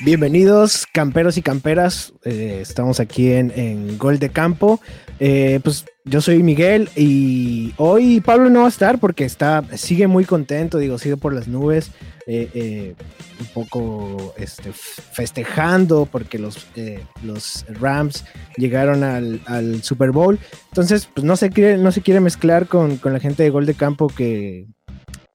Bienvenidos, camperos y camperas. Eh, estamos aquí en, Gol de Campo. Eh, pues yo soy Miguel y hoy Pablo no va a estar porque está, sigue muy contento, digo, sigue por las nubes, eh, un poco este, festejando porque los, los Rams llegaron al, Super Bowl. Entonces, pues no se quiere, no se quiere mezclar con, la gente de Gol de Campo que,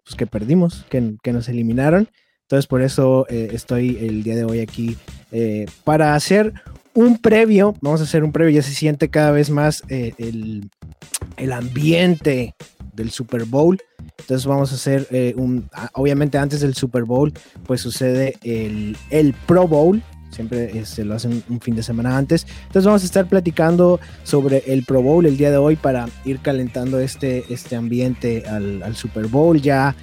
pues, que perdimos, que, que nos eliminaron. Entonces por eso eh, estoy el día de hoy aquí eh, para hacer un previo, vamos a hacer un previo, ya se siente cada vez más eh, el, ambiente del Super Bowl. Entonces vamos a hacer un, obviamente antes del Super Bowl, pues sucede el, el Pro Bowl, siempre se lo hacen un fin de semana antes. Entonces vamos a estar platicando sobre el Pro Bowl el día de hoy para ir calentando este, este ambiente al, al Super Bowl. Ya,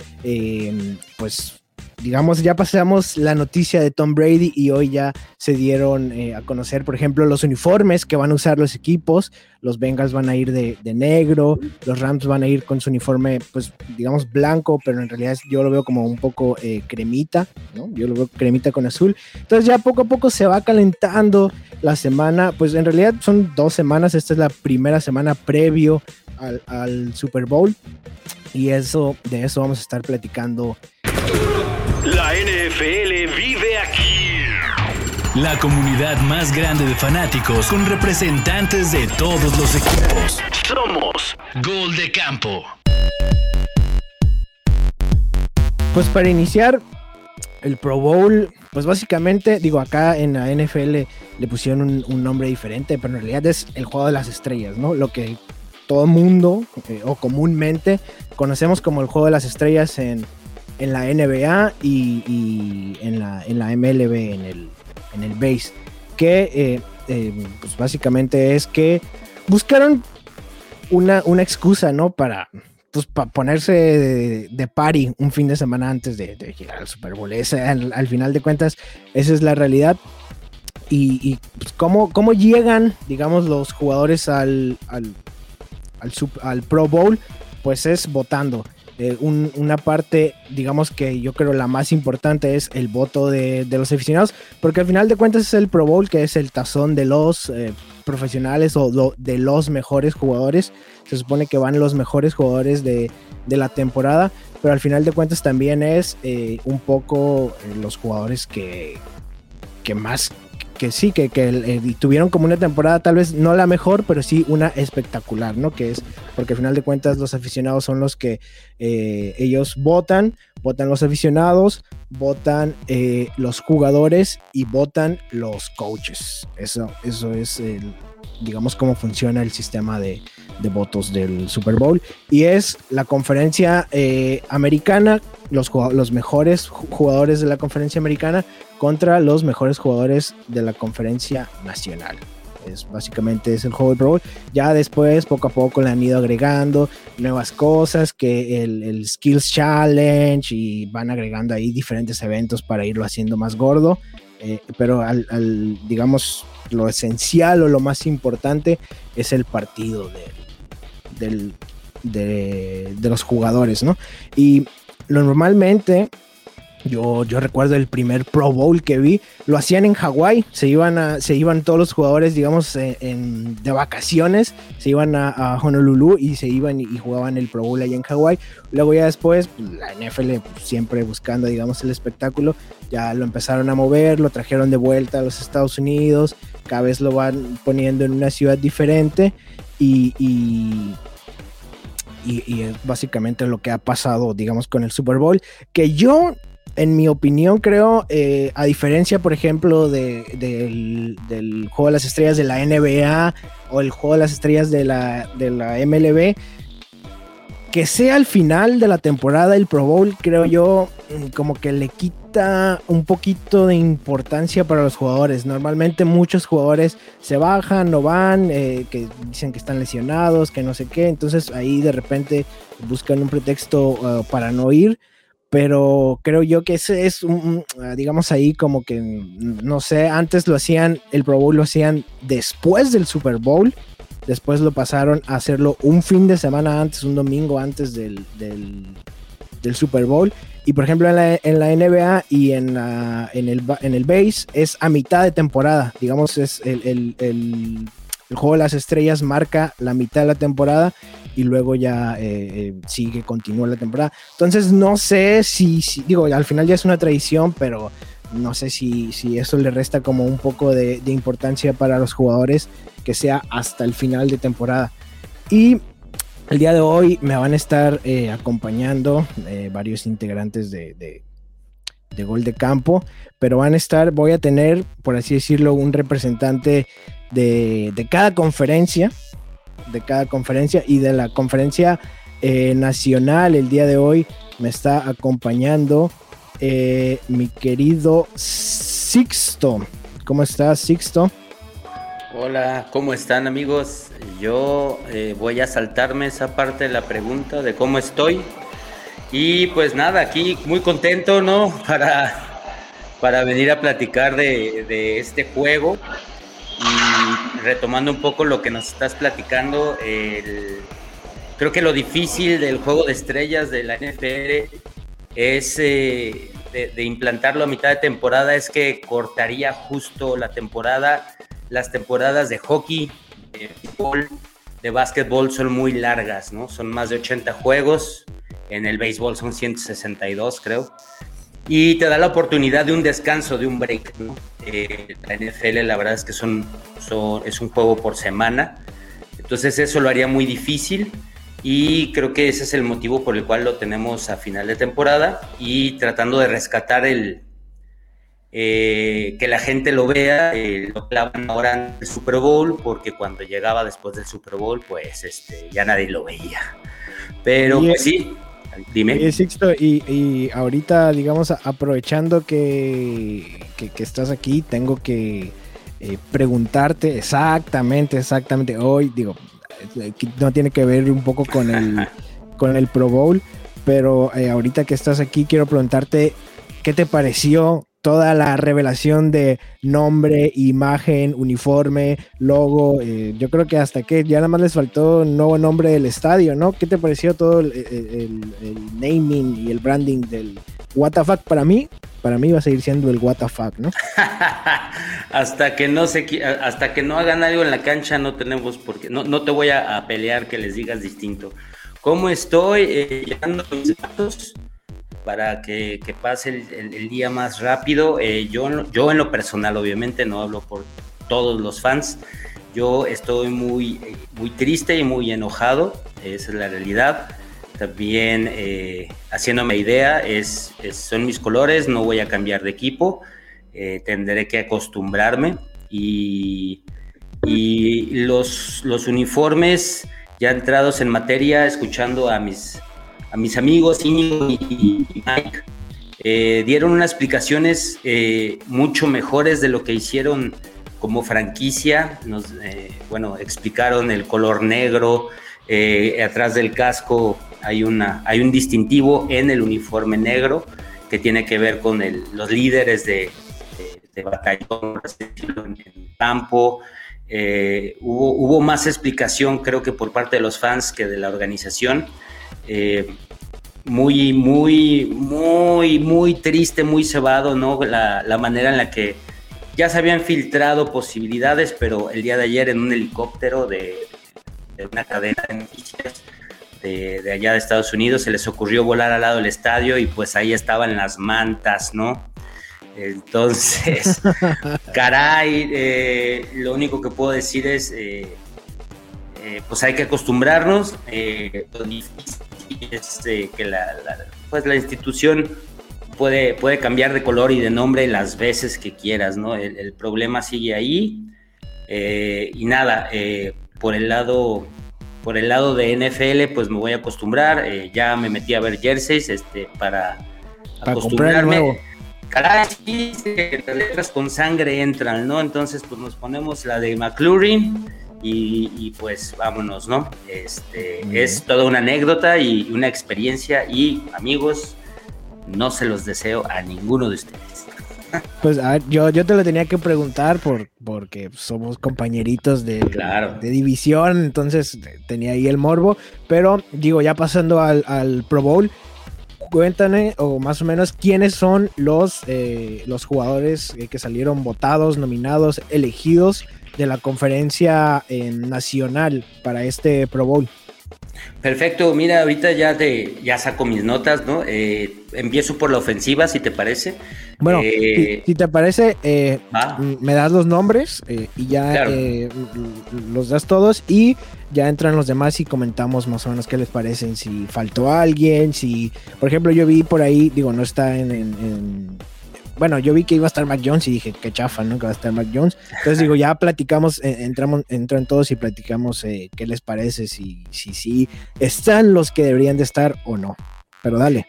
pues digamos, ya pasamos la noticia de Tom Brady y hoy ya se dieron eh, a conocer, por ejemplo, los uniformes que van a usar los equipos. Los Bengals van a ir de, negro, los Rams van a ir con su uniforme, pues, digamos, blanco, pero en realidad yo lo veo como un poco eh, cremita, ¿no? Yo lo veo cremita con azul. Entonces ya poco a poco se va calentando la semana, pues en realidad son dos semanas, esta es la primera semana previo al, al Super Bowl. Y eso, de eso vamos a estar platicando la NFL vive aquí. La comunidad más grande de fanáticos con representantes de todos los equipos. Somos Gol de Campo. Pues para iniciar el Pro Bowl, pues básicamente, digo, acá en la NFL le pusieron un, nombre diferente, pero en realidad es el juego de las estrellas, ¿no? Lo que todo mundo eh, o comúnmente conocemos como el juego de las estrellas en, en la NBA y, en, la, en, la, MLB, en el, en el base, que eh, eh, pues básicamente es que buscaron una, una excusa, ¿no? Para, pues, para ponerse de, de, party un fin de semana antes de, llegar al Super Bowl. al, final de cuentas, esa es la realidad. Y, y pues, ¿cómo, ¿cómo, llegan, digamos, los jugadores al, al, al Pro Bowl, pues es votando. Eh, una parte, digamos que yo creo la más importante es el voto de, los aficionados, porque al final de cuentas es el Pro Bowl, que es el tazón de los eh, profesionales o de los mejores jugadores. Se supone que van los mejores jugadores de, la temporada, pero al final de cuentas también es eh, un poco los jugadores que, que más que sí, que, que tuvieron como una temporada tal vez no la mejor, pero sí una espectacular, ¿no? Que es porque al final de cuentas los aficionados son los que eh, ellos votan, votan los aficionados, votan eh, los jugadores y votan los coaches. Eso, eso es el, digamos, cómo funciona el sistema de, votos del Super Bowl. Y es la conferencia eh, americana, los, los mejores jugadores de la conferencia americana contra los mejores jugadores de la conferencia nacional. Es, básicamente es el juego Pro Bowl. Ya después, poco a poco, le han ido agregando nuevas cosas, que el, el, Skills Challenge y van agregando ahí diferentes eventos para irlo haciendo más gordo. Eh, pero al, digamos, lo esencial o lo más importante es el partido de, de, los jugadores, ¿no? Y normalmente yo, yo recuerdo el primer Pro Bowl que vi, lo hacían en Hawái, se iban a, se iban todos los jugadores, digamos, eh, de vacaciones, se iban a, Honolulu y se iban y, jugaban el Pro Bowl ahí en Hawái. Luego ya después, pues, la NFL siempre buscando, digamos, el espectáculo, ya lo empezaron a mover, lo trajeron de vuelta a los Estados Unidos, cada vez lo van poniendo en una ciudad diferente. Y, y y, es básicamente lo que ha pasado, digamos, con el Super Bowl, que yo en mi opinión, creo, eh, a diferencia, por ejemplo, del, juego de las estrellas de la NBA o el juego de las estrellas de la, de la MLB, que sea al final de la temporada el Pro Bowl, creo yo, mm, como que le quita un poquito de importancia para los jugadores. Normalmente muchos jugadores se bajan, no van, eh, que dicen que están lesionados, que no sé qué, entonces ahí de repente buscan un pretexto uh, para no ir pero creo yo que ese es un, ah, digamos ahí como que, no sé, antes lo hacían, el Pro Bowl lo hacían después del Super Bowl, después lo pasaron a hacerlo un fin de semana antes, un domingo antes del, del, Super Bowl, Y por ejemplo en la, en la NBA y en, la, en, el, en el base es a mitad de temporada. Digamos, es el, el, el, el juego de las estrellas marca la mitad de la temporada y luego ya eh, eh, sigue, continúa la temporada. Entonces no sé si, si, digo, al final ya es una tradición, pero no sé si, si eso le resta como un poco de, de importancia para los jugadores que sea hasta el final de temporada. Y el día de hoy me van a estar eh, acompañando eh, varios integrantes de, de, de, Gol de Campo, pero van a estar, voy a tener, por así decirlo, un representante de, de cada conferencia, de cada conferencia y de la conferencia eh, nacional el día de hoy me está acompañando eh, mi querido Sixto. ¿Cómo estás, Sixto? Hola, ¿cómo están amigos? Yo eh, voy a saltarme esa parte de la pregunta de cómo estoy. Y pues nada, aquí muy contento, ¿no? Para, para venir a platicar de, de este juego. Y retomando un poco lo que nos estás platicando, el, creo que lo difícil del juego de estrellas de la NFL es eh, de, de implantarlo a mitad de temporada, es que cortaría justo la temporada las temporadas de hockey, de fútbol, de básquetbol son muy largas, ¿no? Son más de 80 juegos, en el béisbol son 162, creo. Y te da la oportunidad de un descanso, de un break, ¿no? Eh, la NFL, la verdad es que son, son, es un juego por semana. Entonces eso lo haría muy difícil y creo que ese es el motivo por el cual lo tenemos a final de temporada y tratando de rescatar el, eh, que la gente lo vea, eh, lo clavan ahora en el Super Bowl, porque cuando llegaba después del Super Bowl, pues este, ya nadie lo veía. Pero pues sí, dime. Eh, Sixto, y, y ahorita, digamos, aprovechando que, que, que estás aquí, tengo que eh, preguntarte exactamente, exactamente, hoy, digo, eh, no tiene que ver un poco con el, con el Pro Bowl, pero eh, ahorita que estás aquí, quiero preguntarte, ¿qué te pareció toda la revelación de nombre, imagen, uniforme, logo? eh, yo creo que hasta que ya nada más les faltó un nuevo nombre del estadio, ¿no? ¿Qué te pareció todo el, naming y el branding del WTF? Para mí, para mí va a seguir siendo el WTF, ¿no? hasta que no se hasta que no hagan algo en la cancha no tenemos por qué no, no te voy a, pelear que les digas distinto cómo estoy eh, llenando mis datos para que, pase el, día más rápido. Eh, yo yo en lo personal obviamente no hablo por todos los fans. Yo estoy muy muy triste y muy enojado esa es la realidad. También eh, haciéndome idea es- son mis colores no voy a cambiar de equipo. Eh, tendré que acostumbrarme y, y los, los uniformes ya entrados en materia, escuchando a mis, a mis amigos Íñigo y, Mike, eh, dieron unas explicaciones eh, mucho mejores de lo que hicieron como franquicia. Nos, eh, bueno, explicaron el color negro, eh, atrás del casco hay, una, hay un distintivo en el uniforme negro que tiene que ver con el- los líderes de, de, de batallón, en, en campo. Hubo, hubo más explicación, creo que por parte de los fans que de la organización. Eh, muy, muy, muy, muy triste, muy cebado, ¿no? La, la manera en la que ya se habían filtrado posibilidades, pero el día de ayer en un helicóptero de, de una cadena de noticias de, de allá de Estados Unidos se les ocurrió volar al lado del estadio y pues ahí estaban las mantas, ¿no? Entonces, caray, eh, lo único que puedo decir es, eh, eh, pues hay que acostumbrarnos. lo difícil es eh, que la, la- pues la institución puede, puede cambiar de color y de nombre las veces que quieras, ¿no? El, el problema sigue ahí. eh, y nada, eh, por el lado por el lado de NFL, pues me voy a acostumbrar. eh, ya me metí a ver jerseys este, para, Para el nuevo. Caray, sí, las letras con sangre entran, ¿no? Entonces, pues nos ponemos la de McLaurin y, y, pues vámonos, ¿no? Este, es toda una anécdota y una experiencia y amigos, no se los deseo a ninguno de ustedes. Pues a ver, yo, yo te lo tenía que preguntar por, porque somos compañeritos de, Claro. de división, entonces tenía ahí el morbo, pero digo, ya pasando al, al Pro Bowl, cuéntame, o más o menos, quiénes son los, eh, los jugadores que salieron votados, nominados, elegidos de la conferencia eh, nacional para este Pro Bowl. Perfecto, mira, ahorita ya te ya saco mis notas, ¿no? Eh, empiezo por la ofensiva, si te parece. Bueno, Eh, si, si te parece, eh, me das los nombres y ya Claro. los das todos y ya entran los demás y comentamos más o menos qué les parecen, si faltó alguien, si, por ejemplo, yo vi por ahí, digo, no está en, en- en- bueno, yo vi que iba a estar Mac Jones y dije, qué chafa, ¿no? Que va a estar Mac Jones. Entonces digo, ya platicamos, eh, entramos, entran todos y platicamos eh, qué les parece, si, si, si están los que deberían de estar o no. Pero dale.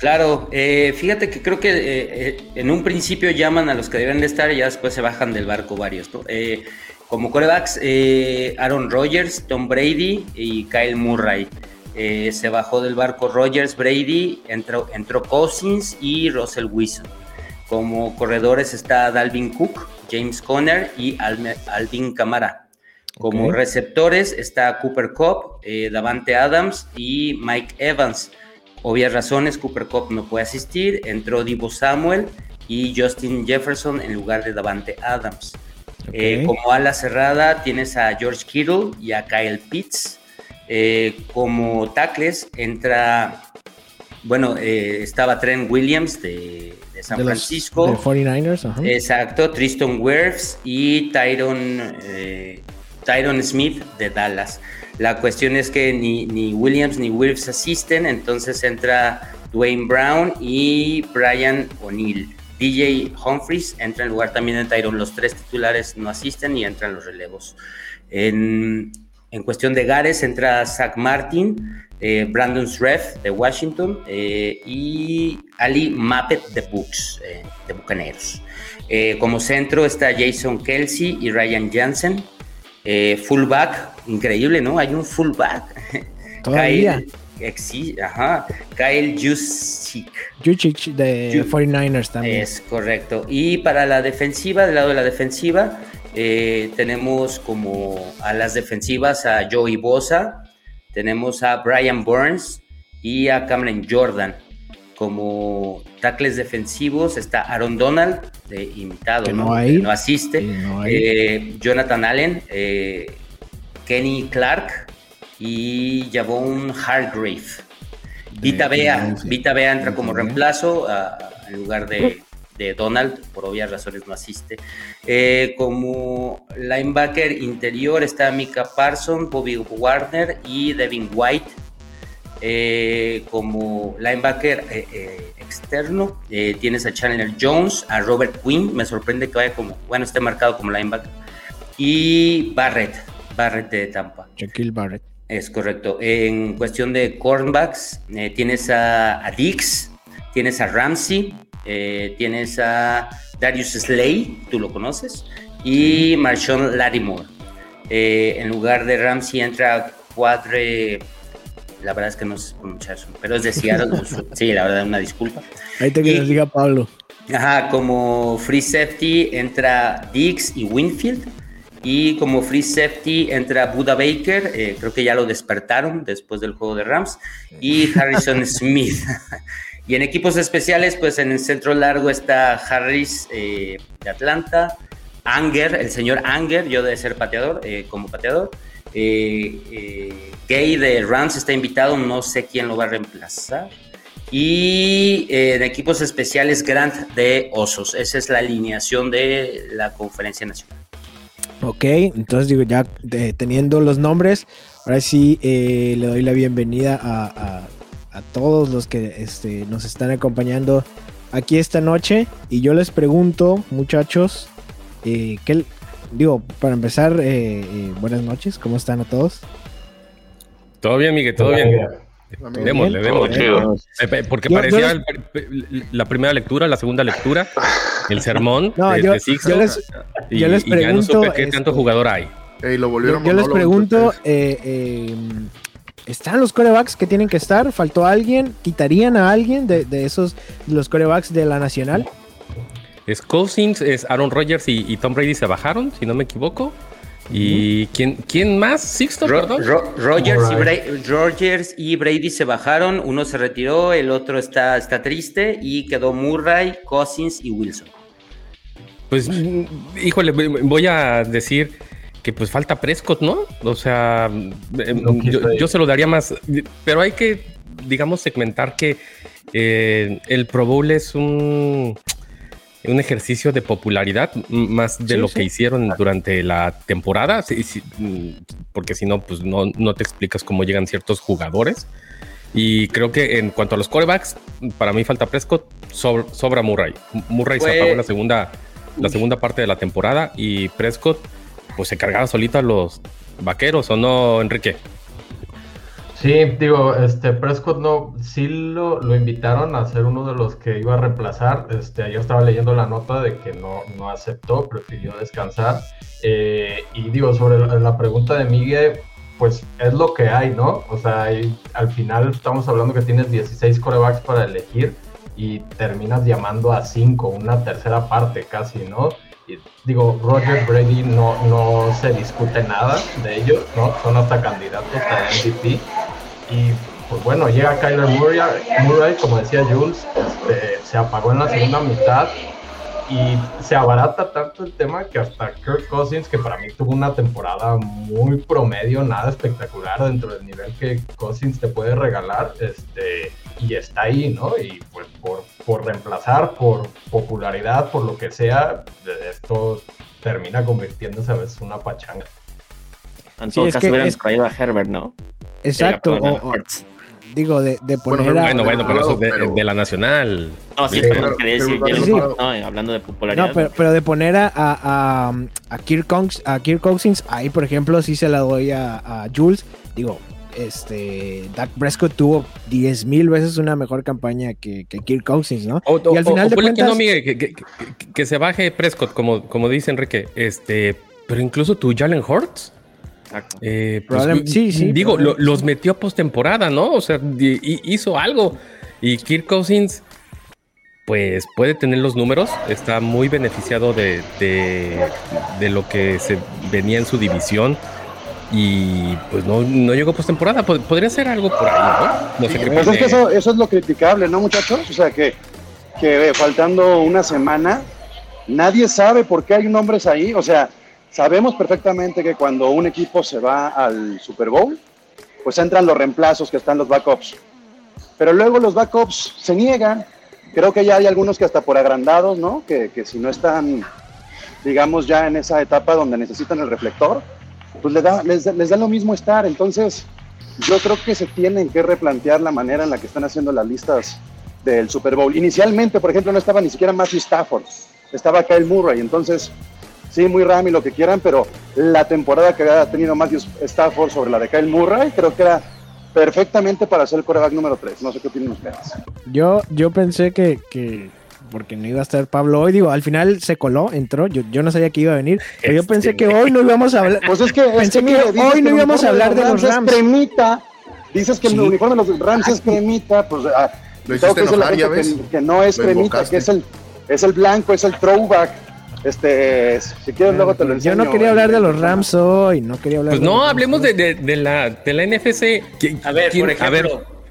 Claro, eh, fíjate que creo que eh, en un principio llaman a los que deben de estar y ya después se bajan del barco varios, como corebacks, Aaron Rodgers, Tom Brady y Kyle Murray. Se bajó del barco Rodgers, Brady, entró, entró Cousins y Russell Wilson. Como corredores está Dalvin Cook, James Conner y Alvin Kamara. Como receptores está Cooper Cup, eh, Davante Adams y Mike Evans. Obvias razones, Cooper Cup no puede asistir. Entró Divo Samuel y Justin Jefferson en lugar de Davante Adams. Eh, como ala cerrada tienes a George Kittle y a Kyle Pitts. Eh, como tackles entra, bueno, estaba Trent Williams de, de San De los- Francisco. de 49ers, ajá. Exacto, Tristan Wirfs y Tyron, eh, Tyron Smith de Dallas. La cuestión es que ni, ni Williams ni Wirfs asisten, entonces entra Dwayne Brown y Brian O'Neill. DJ Humphries entra en lugar también de Tyron. Los tres titulares no asisten y entran los relevos. En, en cuestión de Gares entra Zach Martin, eh, Brandon Sreff de Washington eh, y Ali Mappet de Bucks, eh, de Bucaneros. Como centro está Jason Kelsey y Ryan Jansen. Fullback, increíble, ¿no? Hay un fullback. Todavía. Kyle, ajá, Kyle Jusic. Juchich de Ju- 49ers también. Es correcto. Y para la defensiva, del lado de la defensiva, tenemos como a las defensivas a Joey Bosa, tenemos a Brian Burns y a Cameron Jordan. Como tackles defensivos está Aaron Donald, de invitado, Que ¿no? no hay. Que no asiste. Sí, no hay. Eh, Jonathan Allen, eh, Kenny Clark y Javon Hargrave. Vita Bea. Vita Bea entra como reemplazo ah, en lugar de, de Donald, por obvias razones no asiste. Eh, como linebacker interior está Mika Parson, Bobby Warner y Devin White. Eh, como linebacker eh, externo tienes a Chandler Jones, a Robert Quinn, me sorprende que vaya como, bueno, esté marcado como linebacker, y Barrett, Barrett de Tampa. Shaquille Barrett. Es correcto. En cuestión de cornerbacks, tienes a, a Dix, tienes a Ramsey, eh, tienes a Darius Slay, tú lo conoces, y Marshawn Lattimore. Eh, en lugar de Ramsey entra Cuadre, la verdad es que no sé pronunciar pero es de Seattle. sí, la verdad, una disculpa. Ahí te que diga Pablo. Ajá, como free safety entra Dix y Winfield. Y como free safety entra Buda Baker, eh, creo que ya lo despertaron después del juego de Rams, y Harrison Smith. Y en equipos especiales, pues en el centro largo está Harris eh, de Atlanta, Anger, el señor Anger, yo de ser pateador, eh, como pateador. Eh, Gay de Rams está invitado, no sé quién lo va a reemplazar. Y en equipos especiales, Grant de Osos. Esa es la alineación de la conferencia nacional. Ok, entonces digo, ya teniendo los nombres, ahora sí le doy la bienvenida a- a todos los que este, nos están acompañando aquí esta noche. Y yo les pregunto, muchachos, eh, ¿qué, digo, para empezar, eh, eh, buenas noches, ¿cómo están a todos? Todo bien, Miguel, todo bien. Démosle. Todo Eh, pe- Porque Yo- parecía yo la primera lectura, la segunda lectura, el sermón No, de, yo- de Sixto, yo les- y, yo les y ya no pregunto, supe qué tanto este, jugador hay. Ey, lo Yo, volvieron yo les pregunto, eh, eh, ¿están los corebacks que tienen que estar? ¿Faltó alguien? ¿Quitarían a alguien de, de esos, los corebacks de la nacional? Es Cousins, es Aaron Rodgers y, y Tom Brady se bajaron, si no me equivoco. ¿Y quién, quién más? ¿Sixto? Ro- perdón. Ro- Rogers, y Rogers y Brady se bajaron, uno se retiró, el otro está, está triste y quedó Murray, Cousins y Wilson. Pues, híjole, voy a decir que pues falta Prescott, ¿no? O sea, quise yo, yo se lo daría más, pero hay que, digamos, segmentar que eh, el Pro Bowl es un, un ejercicio de popularidad más de Sí, lo sí. que hicieron durante la temporada, sí, mm, porque si no, pues no, no te explicas cómo llegan ciertos jugadores. Y creo que en cuanto a los corebacks, para mí falta Prescott, sobra, sobra Murray. Murray se apagó la segunda, la segunda parte de la temporada y Prescott pues se cargaba solito a los vaqueros, ¿o no, Enrique? Sí, digo, este Prescott no, sí lo, lo invitaron a ser uno de los que iba a reemplazar. Este, ayer estaba leyendo la nota de que no, no aceptó, prefirió descansar. Eh, y digo, sobre la, pregunta de Miguel, pues es lo que hay, ¿no? O sea, al final estamos hablando que tienes 16 corebacks para elegir y terminas llamando a 5, una tercera parte casi, ¿no? Digo, Roger Brady no, no se discute nada de ellos, ¿no? Son hasta candidatos a MVP. Y pues bueno, llega Kyler Murray, Murray como decía Jules, este, se apagó en la segunda mitad y se abarata tanto el tema que hasta Kirk Cousins, que para mí tuvo una temporada muy promedio, nada espectacular dentro del nivel que Cousins te puede regalar, este, y está ahí, ¿no? Y pues por, por reemplazar, por popularidad, por lo que sea, esto termina convirtiéndose a veces en una pachanga. En Sí, todo es caso que hubieran es- escogido a Herbert, ¿no? Exacto. Llega, o-. digo, de, de Bueno, poner a. Bueno, bueno, pero eso es de, pero- de la nacional. No, sí, Sí, pero decir pero- sí. No, hablando de popularidad. No, pero, pero de poner a, a, a, a Kirk Cousins, a Kirk Cousins, ahí por ejemplo sí se la doy a, a Jules. Digo, este, Dak Prescott tuvo 10 mil veces una mejor campaña que, que Kirk Cousins, ¿no? O, Y al final de ponle que cuentas- no, Miguel, que, que- que- que se baje Prescott, como, como dice Enrique. Este, pero incluso tu Jalen Hurts. Exacto. eh, pues, sí, sí, Digo, lo- los metió a postemporada, ¿no? O sea, hizo algo. Y Kirk Cousins, pues puede tener los números. Está muy beneficiado de, de, de lo que se venía en su división. Y pues no, no llegó postemporada. Pod- Podría ser algo por ahí, ¿no? No sé qué Pues es que eso, eso es lo criticable, ¿no, muchachos? O sea, que, que faltando una semana, nadie sabe por qué hay nombres ahí. O sea, sabemos perfectamente que cuando un equipo se va al Super Bowl, pues entran los reemplazos que están los backups. Pero luego los backups se niegan. Creo que ya hay algunos que hasta por agrandados, ¿no? Que, que si no están, digamos, ya en esa etapa donde necesitan el reflector, pues les da, les, da- lo mismo estar. Entonces, yo creo que se tienen que replantear la manera en la que están haciendo las listas del Super Bowl. Inicialmente, por ejemplo, no estaba ni siquiera Matthew Stafford, estaba Kyle Murray. Entonces, sí, muy Rami, lo que quieran, pero la temporada que había tenido Matthew Stafford sobre la de Kyle Murray, creo que era perfectamente para ser el coreback número 3. No sé qué opinan ustedes. Yo, yo pensé que, que porque no iba a estar Pablo hoy, digo, al final se coló, entró, yo, yo no sabía que iba a venir, pero yo Este, pensé que hoy no íbamos a hablar. Pues es que, es Pensé que, hoy dices que no íbamos a hablar de los es Rams. cremita, dices que Sí. el uniforme de los Rams es cremita, pues ah, Lo tengo hiciste que enojar, ya gente ves. que, que no es cremita, que es el, es el blanco, es el throwback. Este, si quieres luego te lo Yo enseño. no quería hablar de los Rams hoy, no quería hablar Pues de los no, Rams hablemos de, de- de la, de la NFC. ¿Qui- A ver, por ejemplo, a ver,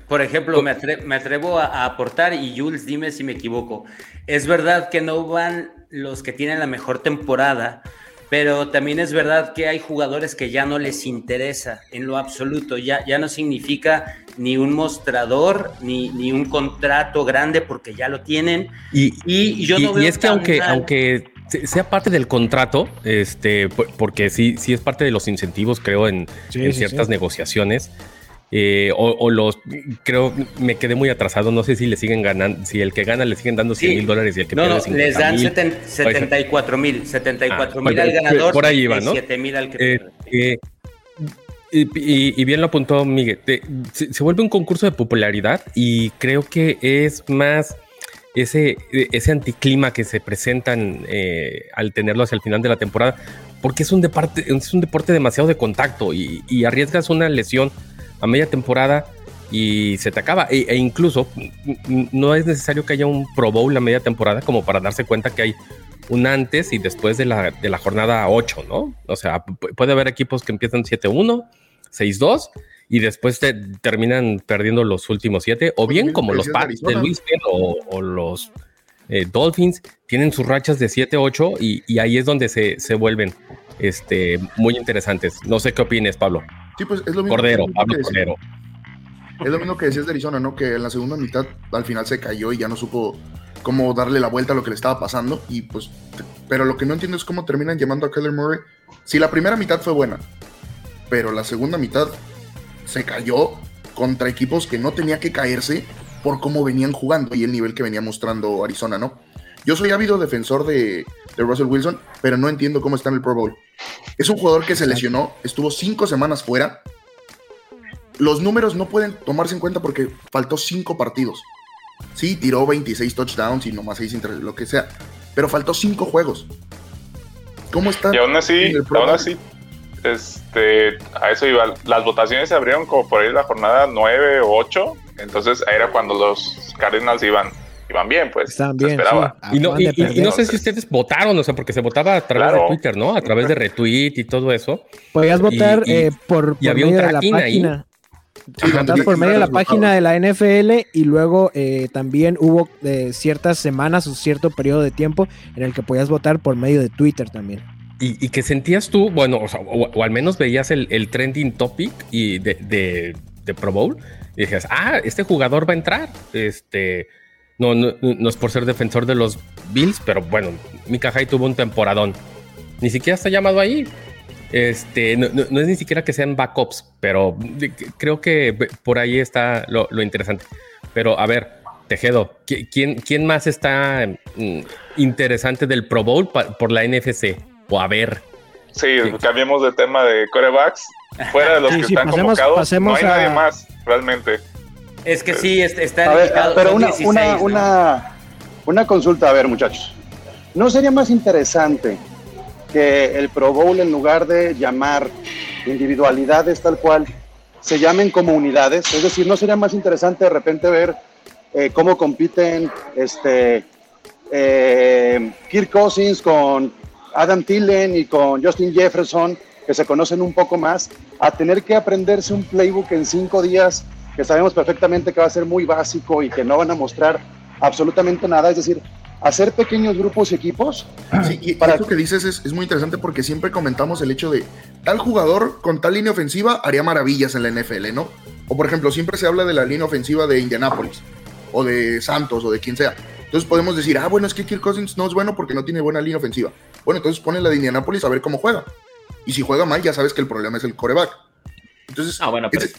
por ejemplo me, atre- me atrevo a, a aportar y Jules, dime si me equivoco. Es verdad que no van los que tienen la mejor temporada, pero también es verdad que hay jugadores que ya no les interesa en lo absoluto. Ya, ya no significa ni un mostrador ni, ni un contrato grande porque ya lo tienen. y, Y yo y- no y veo es que aunque, mal. aunque se- sea parte del contrato, este, por- porque sí, sí es parte de los incentivos, creo, en, Sí, en sí, ciertas sí. negociaciones. eh, o, o los, creo, me quedé muy atrasado. No sé si le siguen ganando, si el que gana le siguen dando 100 Sí. mil dólares y el que No, pierde no, 50 les dan mil. seten- 74 mil, 74 mil Ah, al pues, ganador, por ahí va, ¿no? 7 mil al que Eh, eh, y, y- y bien lo apuntó Miguel, te- se, se vuelve un concurso de popularidad y creo que es más ese, ese anticlima que se presentan eh, al tenerlo hacia el final de la temporada, porque es un, deporte, es un deporte demasiado de contacto y, y arriesgas una lesión a media temporada y se te acaba. E, e incluso no es necesario que haya un Pro Bowl a media temporada como para darse cuenta que hay un antes y después de la, de la jornada 8, ¿no? O sea, pu- puede haber equipos que empiezan 7-1, 6-2 y después te terminan perdiendo los últimos 7, o bien como los Pats de Pérez o, o los eh, Dolphins tienen sus rachas de 7-8 y, y ahí es donde se, se vuelven este, muy interesantes. No sé qué opines, Pablo. Sí, pues es lo mismo, Cordero, Pablo Cordero. Es lo mismo que decías de Arizona, ¿no? Que en la segunda mitad al final se cayó y ya no supo cómo darle la vuelta a lo que le estaba pasando. Y pues, pero lo que no entiendo es cómo terminan llamando a Keller Murray. Si la primera mitad fue buena, pero la segunda mitad se cayó contra equipos que no tenía que caerse por cómo venían jugando y el nivel que venía mostrando Arizona, ¿no? Yo soy ávido defensor de, de Russell Wilson, pero no entiendo cómo está en el Pro Bowl. Es un jugador que se lesionó, estuvo cinco semanas fuera. Los números no pueden tomarse en cuenta porque faltó cinco partidos. Sí, tiró 26 touchdowns y nomás 6 inter lo que sea, pero faltó cinco juegos. ¿Cómo está? Y aún así, en el Pro aún Bowl? así, este, a eso iba. Las votaciones se abrieron como por ahí la jornada 9 o 8. Entonces era cuando los Cardinals iban, iban bien, pues. Estaban se bien, esperaba. sí. Y no, Acaban y, de y- y no perder. sé si ustedes votaron, o sea, porque se votaba a través Claro. de Twitter, ¿no? A través de retweet y todo eso. Podías votar y- eh, por, y por había un medio de la página. Sí, Votar por medio de la página de la NFL y luego eh, también hubo eh, ciertas semanas o cierto periodo de tiempo en el que podías votar por medio de Twitter también. Y, que sentías tú, bueno, o, al menos veías el, trending topic y de, de- Pro Bowl y decías, ah, este jugador va a entrar. Este, no, no, no es por ser defensor de los Bills, pero bueno, Mika Hyde tuvo un temporadón. Ni siquiera está llamado ahí. Este, no, es ni siquiera que sean backups, pero creo que por ahí está lo, lo interesante. Pero a ver, Tejedo, ¿qui- ¿quién, quién más está mm, interesante del Pro Bowl por la NFC? O a ver, Sí, cambiemos de tema de corebacks. Fuera de los Sí, que sí, están pasemos- convocados, pasemos no hay a- nadie más, realmente. Es que sí, est- están A ver, pero una, 16, una, ¿no? una, una consulta, a ver, muchachos. ¿No sería más interesante que el Pro Bowl, en lugar de llamar individualidades tal cual, se llamen como unidades? Es decir, ¿no sería más interesante de repente ver eh, cómo compiten este, eh, Kirk Cousins con Adam Thielen y con Justin Jefferson, que se conocen un poco más, a tener que aprenderse un playbook en cinco días que sabemos perfectamente que va a ser muy básico y que no van a mostrar absolutamente nada? Es decir, hacer pequeños grupos y equipos. Sí, y Para- eso que dices es, es muy interesante porque siempre comentamos el hecho de tal jugador con tal línea ofensiva haría maravillas en la NFL, ¿no? O por ejemplo, siempre se habla de la línea ofensiva de Indianapolis o de Santos o de quien sea. Entonces podemos decir, ah, bueno, es que Kirk Cousins no es bueno porque no tiene buena línea ofensiva. Bueno, entonces pone la de Indianapolis a ver cómo juega. Y si juega mal, ya sabes que el problema es el coreback. Entonces, Ah, bueno, pero ese,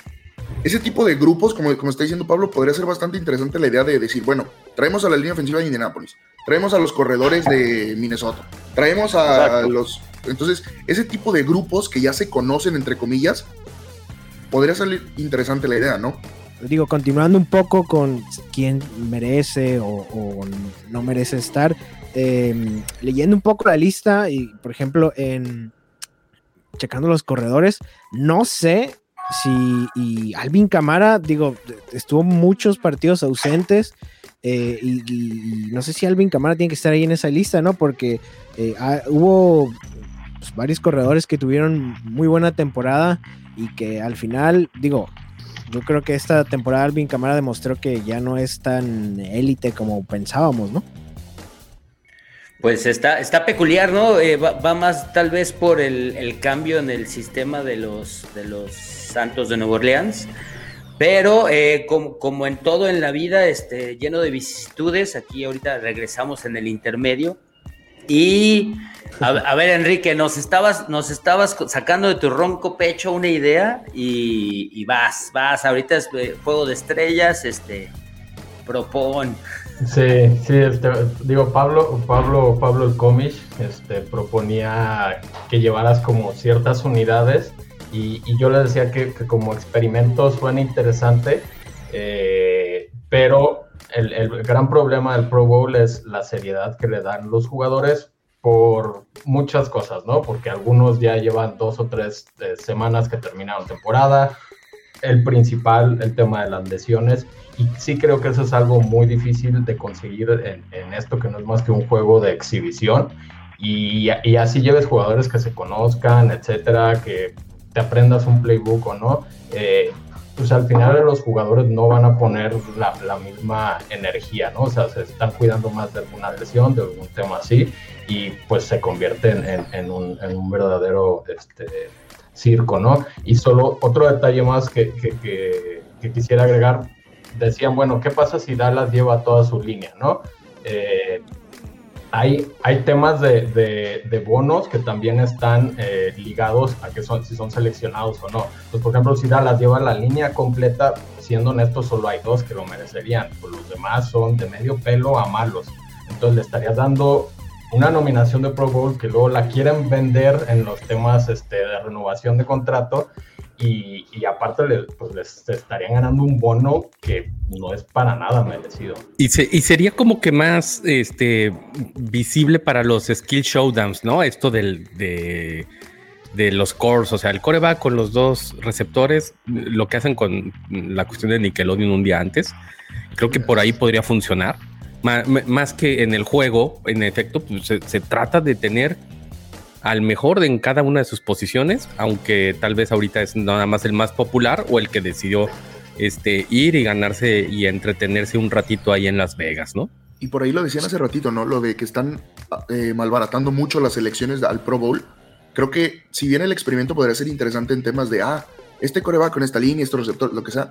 ese tipo de grupos, como, como está diciendo Pablo, podría ser bastante interesante la idea de decir, bueno, traemos a la línea ofensiva de Indianapolis, traemos a los corredores de Minnesota, traemos a Exacto. los... Entonces, ese tipo de grupos que ya se conocen, entre comillas, podría salir interesante la idea, ¿no? Digo, continuando un poco con quién merece o, o no merece estar, eh, leyendo un poco la lista y, por ejemplo, en checando los corredores, no sé si y Alvin Camara, digo, estuvo muchos partidos ausentes eh, y, no sé si Alvin Camara tiene que estar ahí en esa lista, ¿no? Porque eh, hubo pues, varios corredores que tuvieron muy buena temporada y que al final, digo, yo creo que esta temporada Alvin Camara demostró que ya no es tan élite como pensábamos, ¿no? Pues está, está peculiar, ¿no? Eh, va, más tal vez por el, cambio en el sistema de los, de los Santos de Nueva Orleans. Pero eh, como, como en todo en la vida, este, lleno de vicisitudes, aquí ahorita regresamos en el intermedio. Y a, ver, Enrique, nos estabas, nos estabas sacando de tu ronco pecho una idea y, y vas, vas. Ahorita es eh, juego de estrellas, este, propon. Sí, sí, este, digo, Pablo, Pablo, Pablo el Comish este, proponía que llevaras como ciertas unidades y, yo le decía que, como experimento suena interesante, eh, pero el, el gran problema del Pro Bowl es la seriedad que le dan los jugadores por muchas cosas, ¿no? Porque algunos ya llevan dos o tres eh, semanas que terminaron temporada, el principal, el tema de las lesiones. Y sí creo que eso es algo muy difícil de conseguir en, en esto que no es más que un juego de exhibición. Y, y así lleves jugadores que se conozcan, etcétera, que te aprendas un playbook o no. Eh, pues al final los jugadores no van a poner la, la, misma energía, ¿no? O sea, se están cuidando más de alguna lesión, de algún tema así, y pues se convierten en, en, un, en un, verdadero este, circo, ¿no? Y solo otro detalle más que, que, que, que, quisiera agregar, decían, bueno, ¿qué pasa si Dallas lleva toda su línea, ¿no? Eh, hay, hay temas de, de, bonos que también están eh, ligados a que son, si son seleccionados o no. Entonces, por ejemplo, si Dallas lleva la línea completa, siendo honestos, solo hay dos que lo merecerían. Pues los demás son de medio pelo a malos. Entonces, le estarías dando una nominación de Pro Bowl que luego la quieren vender en los temas este, de renovación de contrato y, y, aparte le, pues les estarían ganando un bono que no es para nada merecido. Y, se, y sería como que más este, visible para los skill showdowns, ¿no? Esto del, de, de los cores, o sea, el core va con los dos receptores, lo que hacen con la cuestión de Nickelodeon un día antes. Creo que por ahí podría funcionar. Más, que en el juego, en efecto, pues se, trata de tener al mejor en cada una de sus posiciones, aunque tal vez ahorita es nada más el más popular o el que decidió este, ir y ganarse y entretenerse un ratito ahí en Las Vegas, ¿no? Y por ahí lo decían hace ratito, ¿no? Lo de que están eh, malbaratando mucho las elecciones al Pro Bowl. Creo que si bien el experimento podría ser interesante en temas de, ah, este core va con esta línea, este receptor, lo que sea,